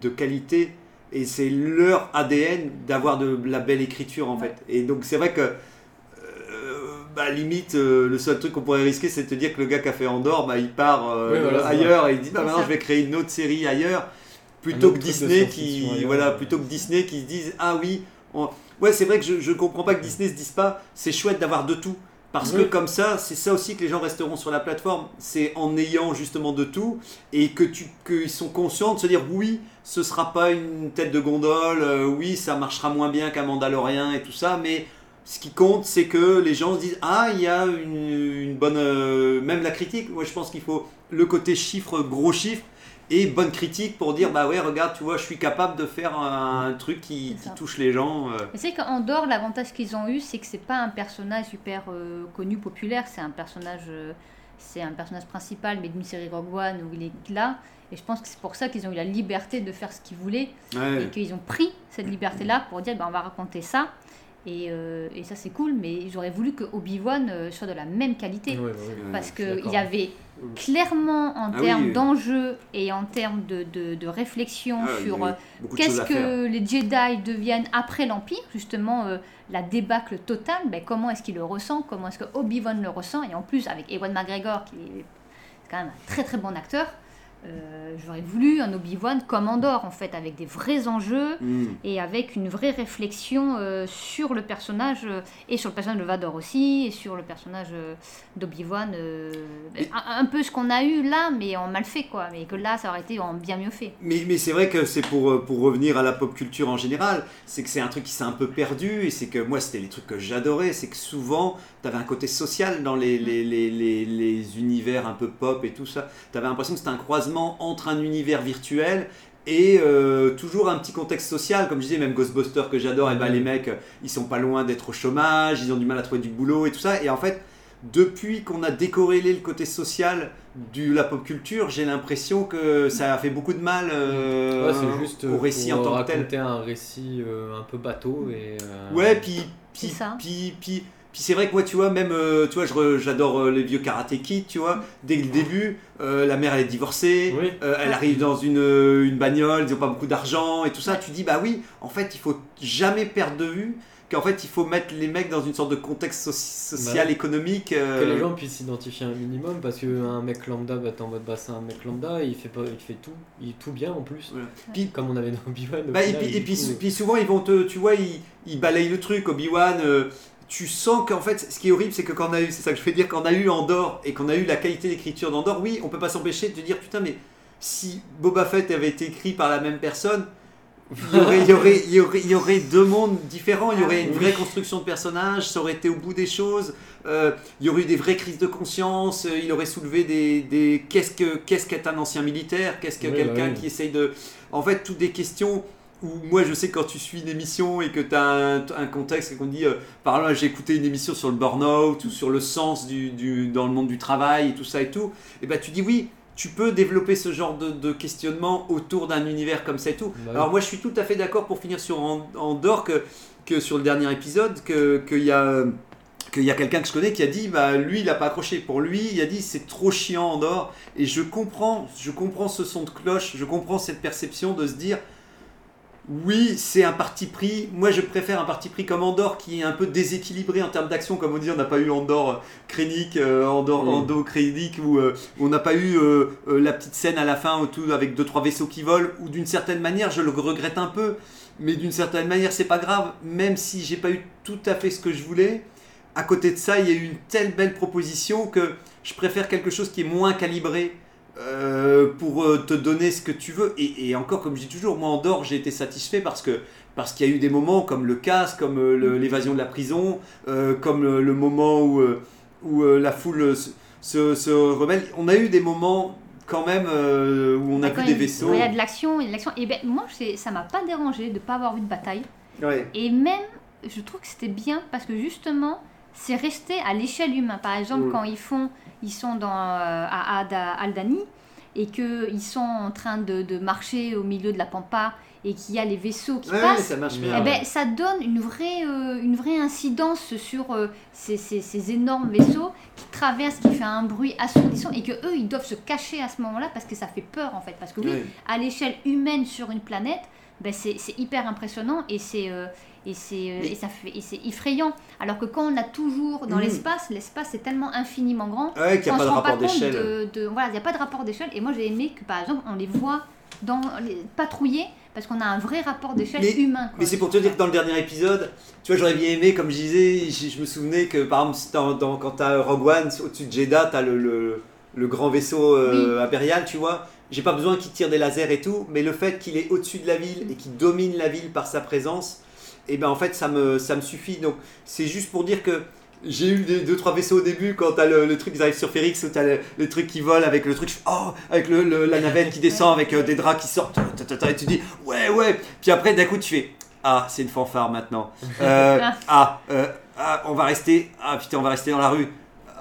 de qualité. Et c'est leur ADN d'avoir de la belle écriture en Ouais. fait. Et donc c'est vrai que euh, bah, limite, euh, le seul truc qu'on pourrait risquer, c'est de te dire que le gars qui a fait Andorre, bah, il part euh, Oui, voilà, c'est ailleurs et il dit bah, maintenant je vais créer une autre série ailleurs, plutôt que Disney qui ailleurs, voilà, ouais. plutôt que Disney qui se disent ah oui, on- ouais c'est vrai que je, je comprends pas que Disney se dise pas c'est chouette d'avoir de tout. Parce que comme ça, c'est ça aussi que les gens resteront sur la plateforme, c'est en ayant justement de tout et que tu qu'ils sont conscients de se dire oui, ce sera pas une tête de gondole, euh, oui, ça marchera moins bien qu'un Mandalorien et tout ça, mais ce qui compte, c'est que les gens se disent ah, il y a une, une bonne, euh, même la critique. Moi, je pense qu'il faut le côté chiffre, gros chiffre et bonne critique pour dire bah ouais, regarde, tu vois, je suis capable de faire un, truc qui, touche les gens. euh. Mais c'est qu'en dehors, l'avantage qu'ils ont eu, c'est que c'est pas un personnage hyper euh, connu, populaire. C'est un personnage, euh, c'est un personnage principal, mais d'une série Rogue One où il est là. Et je pense que c'est pour ça qu'ils ont eu la liberté de faire ce qu'ils voulaient Ouais. et qu'ils ont pris cette liberté-là pour dire, ben, on va raconter ça. Et, euh, et ça c'est cool, mais j'aurais voulu que Obi-Wan euh, soit de la même qualité. Oui. Parce qu'il y avait clairement en Ah termes oui. d'enjeux et en termes de, de, de réflexion Ah, sur euh, qu'est-ce que les Jedi deviennent après l'Empire, justement euh, la débâcle totale, ben, comment est-ce qu'il le ressent, comment est-ce que Obi-Wan le ressent, et en plus avec Ewan McGregor qui est quand même un très très bon acteur, euh, j'aurais voulu un Obi-Wan comme Andorre, en fait, avec des vrais enjeux Hmm. et avec une vraie réflexion euh, sur le personnage, euh, et sur le personnage de Vador aussi, et sur le personnage d'Obi-Wan. un, un peu ce qu'on a eu là, mais en mal fait, quoi. Mais que là, ça aurait été en bien mieux fait. Mais, mais c'est vrai que c'est pour, pour revenir à la pop culture en général, c'est que c'est un truc qui s'est un peu perdu, et c'est que moi c'était les trucs que j'adorais, c'est que souvent tu avais un côté social dans les, les, les, les, les univers un peu pop et tout ça. Tu avais l'impression que c'était un croisement entre un univers virtuel et euh, toujours un petit contexte social, comme je disais, même Ghostbusters que j'adore, et ben les mecs ils sont pas loin d'être au chômage, ils ont du mal à trouver du boulot et tout ça, et en fait depuis qu'on a décorrélé le côté social de la pop culture, j'ai l'impression que ça a fait beaucoup de mal euh, Ouais, c'est juste au récit pour en tant que tel. raconter un récit euh, un peu bateau et. euh, Ouais, puis puis C'est ça. puis puis, puis c'est vrai que moi, tu vois, même, euh, tu vois, j'adore euh, les vieux Karate Kid, tu vois. Dès le début, euh, la mère elle est divorcée, Oui. euh, elle arrive dans une, euh, une bagnole, ils ont pas beaucoup d'argent et tout ça. Tu dis bah oui, en fait, il faut jamais perdre de vue qu'en fait, il faut mettre les mecs dans une sorte de contexte soci- social, Bah, économique. Que les gens puissent s'identifier un minimum parce qu'un mec lambda, bah, t'es en mode bah, c'est un mec lambda, il fait, pas, il fait tout, il est tout bien en plus. Voilà. Puis- Comme on avait dans Obi-Wan. Bah, et final, puis, et souvent, ils vont te, tu vois, ils, ils balayent le truc. Obi-Wan, euh, tu sens qu'en fait, ce qui est horrible, c'est que quand on a eu, c'est ça que je veux dire, quand on a eu Andorre et qu'on a eu la qualité d'écriture d'Andorre, oui, on peut pas s'empêcher de dire, putain, mais si Boba Fett avait été écrit par la même personne, il y aurait, il y aurait, il y aurait, il y aurait deux mondes différents, il y aurait une vraie construction de personnage, ça aurait été au bout des choses, euh, il y aurait eu des vraies crises de conscience, euh, il aurait soulevé des, des qu'est-ce que qu'est-ce qu'être un ancien militaire, qu'est-ce que Oui, quelqu'un bah oui. qui essaye de, en fait, toutes des questions où moi je sais que quand tu suis une émission et que tu as un, un contexte et qu'on dit, euh, par exemple, j'ai écouté une émission sur le burn-out ou sur le sens du, du- dans le monde du travail et tout ça et tout, et ben tu dis oui. Tu peux développer ce genre de, de questionnement autour d'un univers comme ça et tout. Bah oui. Alors moi je suis tout à fait d'accord pour finir sur An- Andorre que, que sur le dernier épisode que qu'il y a qu'il y a quelqu'un que je connais qui a dit bah lui il a pas accroché pour lui il a dit c'est trop chiant Andorre et je comprends je comprends ce son de cloche je comprends cette perception de se dire oui, c'est un parti pris. Moi, je préfère un parti pris comme Andorre qui est un peu déséquilibré en termes d'action. Comme on dit, on n'a pas eu Andorre Krennic, euh, Andorre Mm. Ando où euh, on n'a pas eu euh, euh, la petite scène à la fin autour avec deux trois vaisseaux qui volent. Ou d'une certaine manière, je le regrette un peu, mais d'une certaine manière, c'est pas grave. Même si j'ai pas eu tout à fait ce que je voulais, à côté de ça, il y a eu une telle belle proposition que je préfère quelque chose qui est moins calibré euh, pour euh, te donner ce que tu veux. Et, et encore, comme je dis toujours, moi en dehors, j'ai été satisfait parce que parce qu'il y a eu des moments comme le casse, comme euh, l'évasion de la prison, euh, comme le, moment où, où la foule se, se, se rebelle. On a eu des moments quand même où on a vu des vaisseaux. Il y a de l'action, il y a de l'action. Et ben moi, ça m'a pas dérangé de pas avoir vu de bataille. Ouais. Et même, je trouve que c'était bien parce que justement, c'est resté à l'échelle humaine. Par exemple, Mm. quand ils font, ils sont dans, euh, à Aldani et qu'ils sont en train de, de marcher au milieu de la pampa et qu'il y a les vaisseaux qui Ouais, passent. ça marche Eh bien. Eh ben, ça donne une vraie, euh, une vraie incidence sur euh, ces, ces- ces énormes vaisseaux qui traversent, qui fait un bruit assourdissant et que eux ils doivent se cacher à ce moment-là parce que ça fait peur en fait. Parce que oui, à l'échelle humaine sur une planète, ben c'est hyper impressionnant et c'est euh, et c'est euh, ça fait c'est effrayant. Alors que quand on a toujours dans Mhm. l'espace, l'espace est tellement infiniment grand. Ouais, qu'il n'y a pas de rapport d'échelle. voilà, il n'y a pas de rapport d'échelle. Et moi j'ai aimé que par exemple on les voit dans les patrouiller parce qu'on a un vrai rapport d'échelle humain. quoi. Mais c'est pour te dire que dans le dernier épisode, tu vois, j'aurais bien aimé, comme je disais, je, je me souvenais que par exemple, dans, dans- quand t'as Rogue One, au-dessus de Jeddah, t'as le, le, le grand vaisseau euh, impérial, tu vois. J'ai pas besoin qu'il tire des lasers et tout, mais le fait qu'il est au-dessus de la ville et qu'il domine la ville par sa présence, et ben en fait, ça me, ça me suffit. Donc, c'est juste pour dire que. J'ai eu des, deux trois vaisseaux au début quand t'as le, le truc ils arrivent sur Férix t'as le, le truc qui vole avec le truc oh avec le, le- la navette qui descend avec euh, des draps qui sortent et tu dis ouais ouais puis après d'un coup tu fais ah c'est une fanfare maintenant Euh, ah, euh, ah on va rester ah putain on va rester dans la rue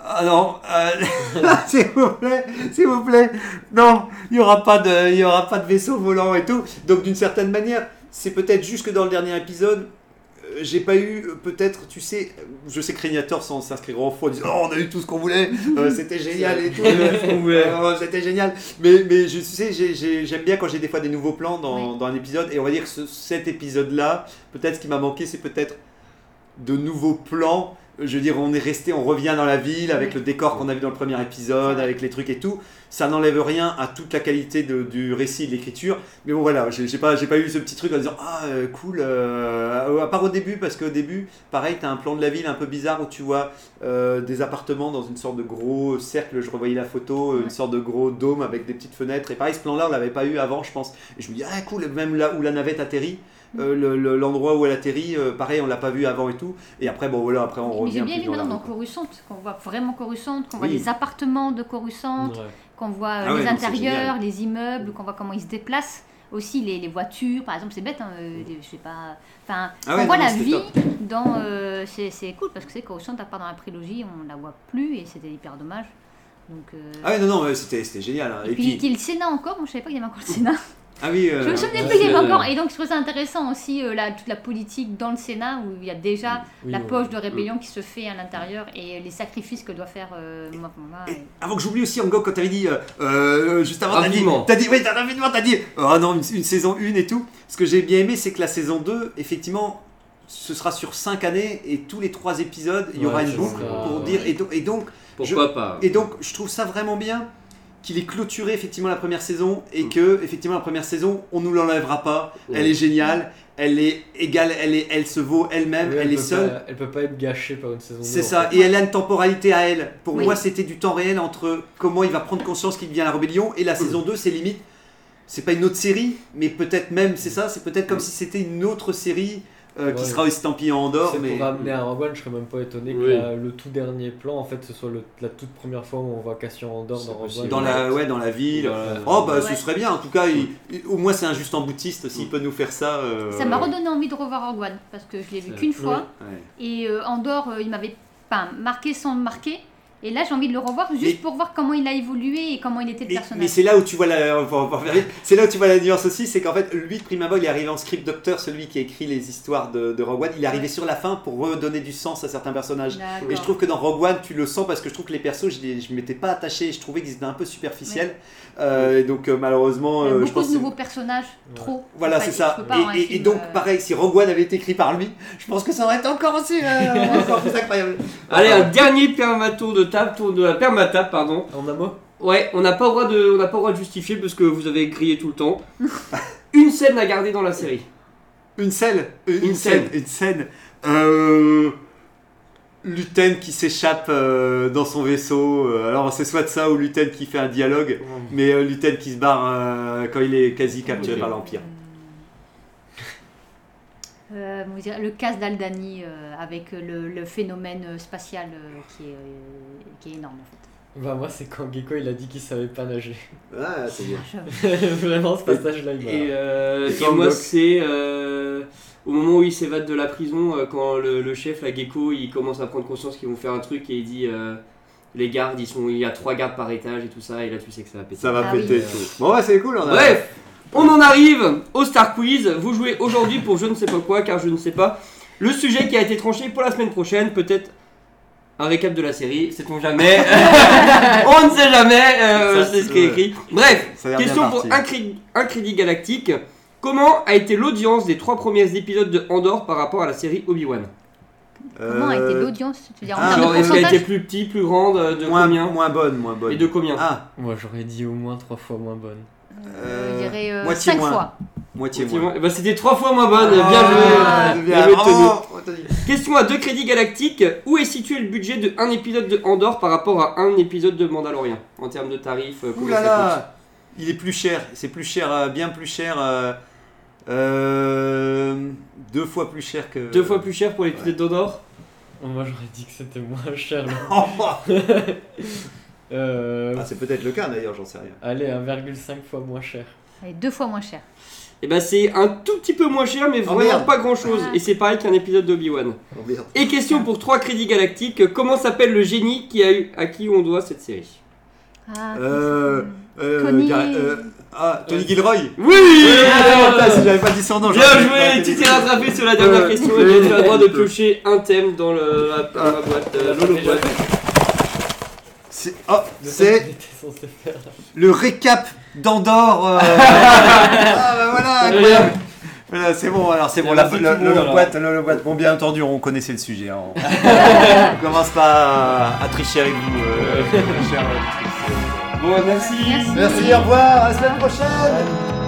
ah non euh, s'il vous plaît s'il vous plaît. Non il y aura pas de il y aura pas de vaisseau volant et tout. Donc d'une certaine manière c'est peut-être juste que dans le dernier épisode euh, j'ai pas eu euh, peut-être tu sais je sais que Régnator s'inscrira en faux en disant oh, on a eu tout ce qu'on voulait. Euh, c'était génial et tout. C'était génial. Mais mais je tu sais j'ai- j'ai- j'aime bien quand j'ai des fois des nouveaux plans dans, Oui. dans un épisode. Et on va dire que ce- cet épisode là peut-être ce qui m'a manqué c'est peut-être de nouveaux plans. Je veux dire, on est resté, on revient dans la ville avec le décor qu'on a vu dans le premier épisode, avec les trucs et tout. Ça n'enlève rien à toute la qualité de- du récit et de l'écriture. Mais bon, voilà, j'ai pas, j'ai pas eu ce petit truc en disant Ah, euh, cool. euh, à part au début, parce qu'au début, pareil, t'as un plan de la ville un peu bizarre où tu vois euh, des appartements dans une sorte de gros cercle. Je revoyais la photo, une sorte de gros dôme avec des petites fenêtres. Et pareil, ce plan-là, on l'avait pas eu avant, je pense. Et je me dis Ah, cool, même là où la navette atterrit. euh, le- le- l'endroit où elle atterrit, euh, pareil, on l'a pas vu avant et tout. Et après, bon voilà, après on Mais revient. j'ai bien plus aimé dans la maintenant dans. Coruscant, qu'on voit vraiment Coruscant, qu'on voit Oui. les appartements de Coruscant, Ouais. Qu'on voit euh, Ah les intérieurs, les immeubles, qu'on voit comment ils se déplacent. Aussi les, les voitures, par exemple, c'est bête, hein, euh, je sais pas. Enfin, Ah on ouais, voit non, la vie top. dans. euh, c'est cool parce que c'est Coruscant, à part dans la prélogie, on la voit plus et c'était hyper dommage. Donc, euh, Ah ouais, non, non, c'était génial. hein. et, puis, qu'il y ait le Sénat encore, moi je savais pas qu'il y avait encore le Sénat. Ah oui, euh, Je me souvenais ouais, plus qu'il y avait encore. Et donc je trouve ça intéressant aussi, euh, la, toute la politique dans le Sénat où il y a déjà Oui, la poche de rébellion qui se fait à l'intérieur et les sacrifices que doit faire euh, moi, moi, Et et- avant que j'oublie aussi, Angok, quand t'avais dit, euh, juste avant, t'as dit, Rapidement. t'as dit, oui, t'as rapidement, t'as dit, oh non, une, une saison 1 et tout. Ce que j'ai bien aimé, c'est que la saison 2, effectivement, ce sera sur 5 années et tous les 3 épisodes, il y aura Ouais, une boucle ça. pour dire. Et, donc- et donc, Pourquoi pas et donc, je trouve ça vraiment bien qu'il ait clôturé effectivement la première saison et Mm. que effectivement la première saison, on nous l'enlèvera pas. Ouais. Elle est géniale, elle est égale, elle est, elle se vaut elle-même, Oui, elle, est seule. pas- elle peut pas être gâchée par une saison. C'est en ça, fait. et elle a une temporalité à elle. Pour Oui. moi, c'était du temps réel entre comment il va prendre conscience qu'il devient la rébellion et la saison 2, c'est limite. C'est pas une autre série, mais peut-être même, c'est ça, c'est peut-être comme si c'était une autre série euh, qui Ouais. sera estampillée en Andorre. Mais... pour ramener à Rogue One, je serais même pas étonné que la- le tout dernier plan, en fait, ce soit le- la toute première fois où on voit Cassian Andorre dans Rogue. One. Dans la, ouais, dans la ville. Voilà. Oh, bah Ouais. ce serait bien, en tout cas, il- il- au moins c'est un juste en boutiste, s'il peut nous faire ça. euh, Ça m'a redonné envie de revoir Rogue One parce que je l'ai vu qu'une fois ouais. et euh, Andorre euh, il m'avait pas marqué sans me marquer et là j'ai envie de le revoir juste Mais- pour voir comment il a évolué et comment il était le Mais, mais personnage. c'est là où tu vois la, c'est là où tu vois la nuance aussi, c'est qu'en fait, lui de prime abord, il est arrivé en script docteur, celui qui a écrit les histoires de, de Rogue One. Il est arrivé Ouais. sur la fin pour redonner du sens à certains personnages. D'accord. Et je trouve que dans Rogue One, tu le sens parce que je trouve que les persos, je, je m'étais pas attaché, je trouvais qu'ils étaient un peu superficiels. Euh, et donc, euh, malheureusement, Il y a euh, je beaucoup pense de nouveaux personnages, trop. Voilà, c'est je ça. Et, film, donc, euh, pareil, si Rogue One avait été écrit par lui, je pense que ça aurait été encore aussi euh, encore plus incroyable. Allez, un dernier permatour de table, tour de la permatable, pardon. En un mot Ouais, on n'a pas le droit de, on n'a pas le droit de justifier parce que vous avez grillé tout le temps. Une scène à garder dans la série. Une scène, une, scène, une scène. Euh, Luten qui s'échappe euh, dans son vaisseau. euh, alors c'est soit ça ou Luten qui fait un dialogue, mais euh, Luten qui se barre quand il est quasi capturé par l'Empire. Euh, le casse d'Aldani euh, avec le, le phénomène euh, spatial euh, qui, est, euh, qui est énorme en fait. Bah, moi, c'est quand Gecko il a dit qu'il savait pas nager. Ah, c'est bien. Vraiment, ce passage-là, il m'a. Et, euh, Et et toi, moi, c'est euh, au moment où il s'évade de la prison, euh, quand le, le chef, la gecko, il commence à prendre conscience qu'ils vont faire un truc et il dit euh, les gardes, ils sont, il y a trois gardes par étage et tout ça, et là tu sais que ça va péter. Ça va Ah péter. oui. Bon, ouais, c'est cool. On a... Bref, on en arrive au Star Quiz. Vous jouez aujourd'hui pour je ne sais pas quoi, car je ne sais pas. Le sujet qui a été tranché pour la semaine prochaine, peut-être un récap de la série, sait-on jamais. on ne sait jamais, euh, c'est ce qui est écrit. Bref, question pour parti. un, cré- un crédit galactique. Comment a été l'audience des trois premiers épisodes de Andorre par rapport à la série Obi-Wan? Comment a été Euh, l'audience Tu veux dire en ah, termes Genre, de est-ce qu'elle a été pourcentage plus petite, plus grande, euh, de moins, combien? moins bonne, moins bonne. Et de combien? Ah, Moi, j'aurais dit au moins trois fois moins bonne. Euh, dirais euh, moitié 5 moins. fois. moitié Moitié moins. moins. Eh ben, C'était trois fois moins bonne, bien joué. bien, Bien joué, Tony. bravo, Anthony. Question à deux crédits galactiques. Où est situé le budget de un épisode de Andorre par rapport à un épisode de Mandalorian En termes de tarifs, euh, Ouh là là Il est plus cher, c'est plus cher, euh, bien plus cher. euh, euh, deux fois plus cher que. Deux fois plus cher pour l'épisode d'Andorre Moi, j'aurais dit que c'était moins cher. ah, c'est peut-être le cas d'ailleurs, j'en sais rien. allez, 1,5 fois moins cher. Allez, deux fois moins cher. Et ben c'est un tout petit peu moins cher, mais Oh, vraiment pas grand chose. Ah. Et c'est pareil qu'un épisode d'Obi-Wan. Oh. Et question pour trois crédits galactiques. Comment s'appelle le génie qui a eu, à qui on doit cette série Ah, Euh, euh, Tony- euh, ah, Tony Gilroy Oui Ah, si j'avais pas dit son nom, Bien joué, tu t'es rattrapé sur la dernière question et tu as le droit de piocher un thème dans, le, la, boîte. euh, boîte. C'est oh, Le c'est le récap d'Andorre. euh. ah bah voilà, incroyable. Voilà, c'est bon, alors c'est bon, la, le, le boîte, le, le boîte. Bon, bien entendu, on connaissait le sujet. hein. On, on commence pas à, à tricher avec vous, euh, chers auditrices. Bon, merci. Merci. Merci, au revoir, à la semaine prochaine.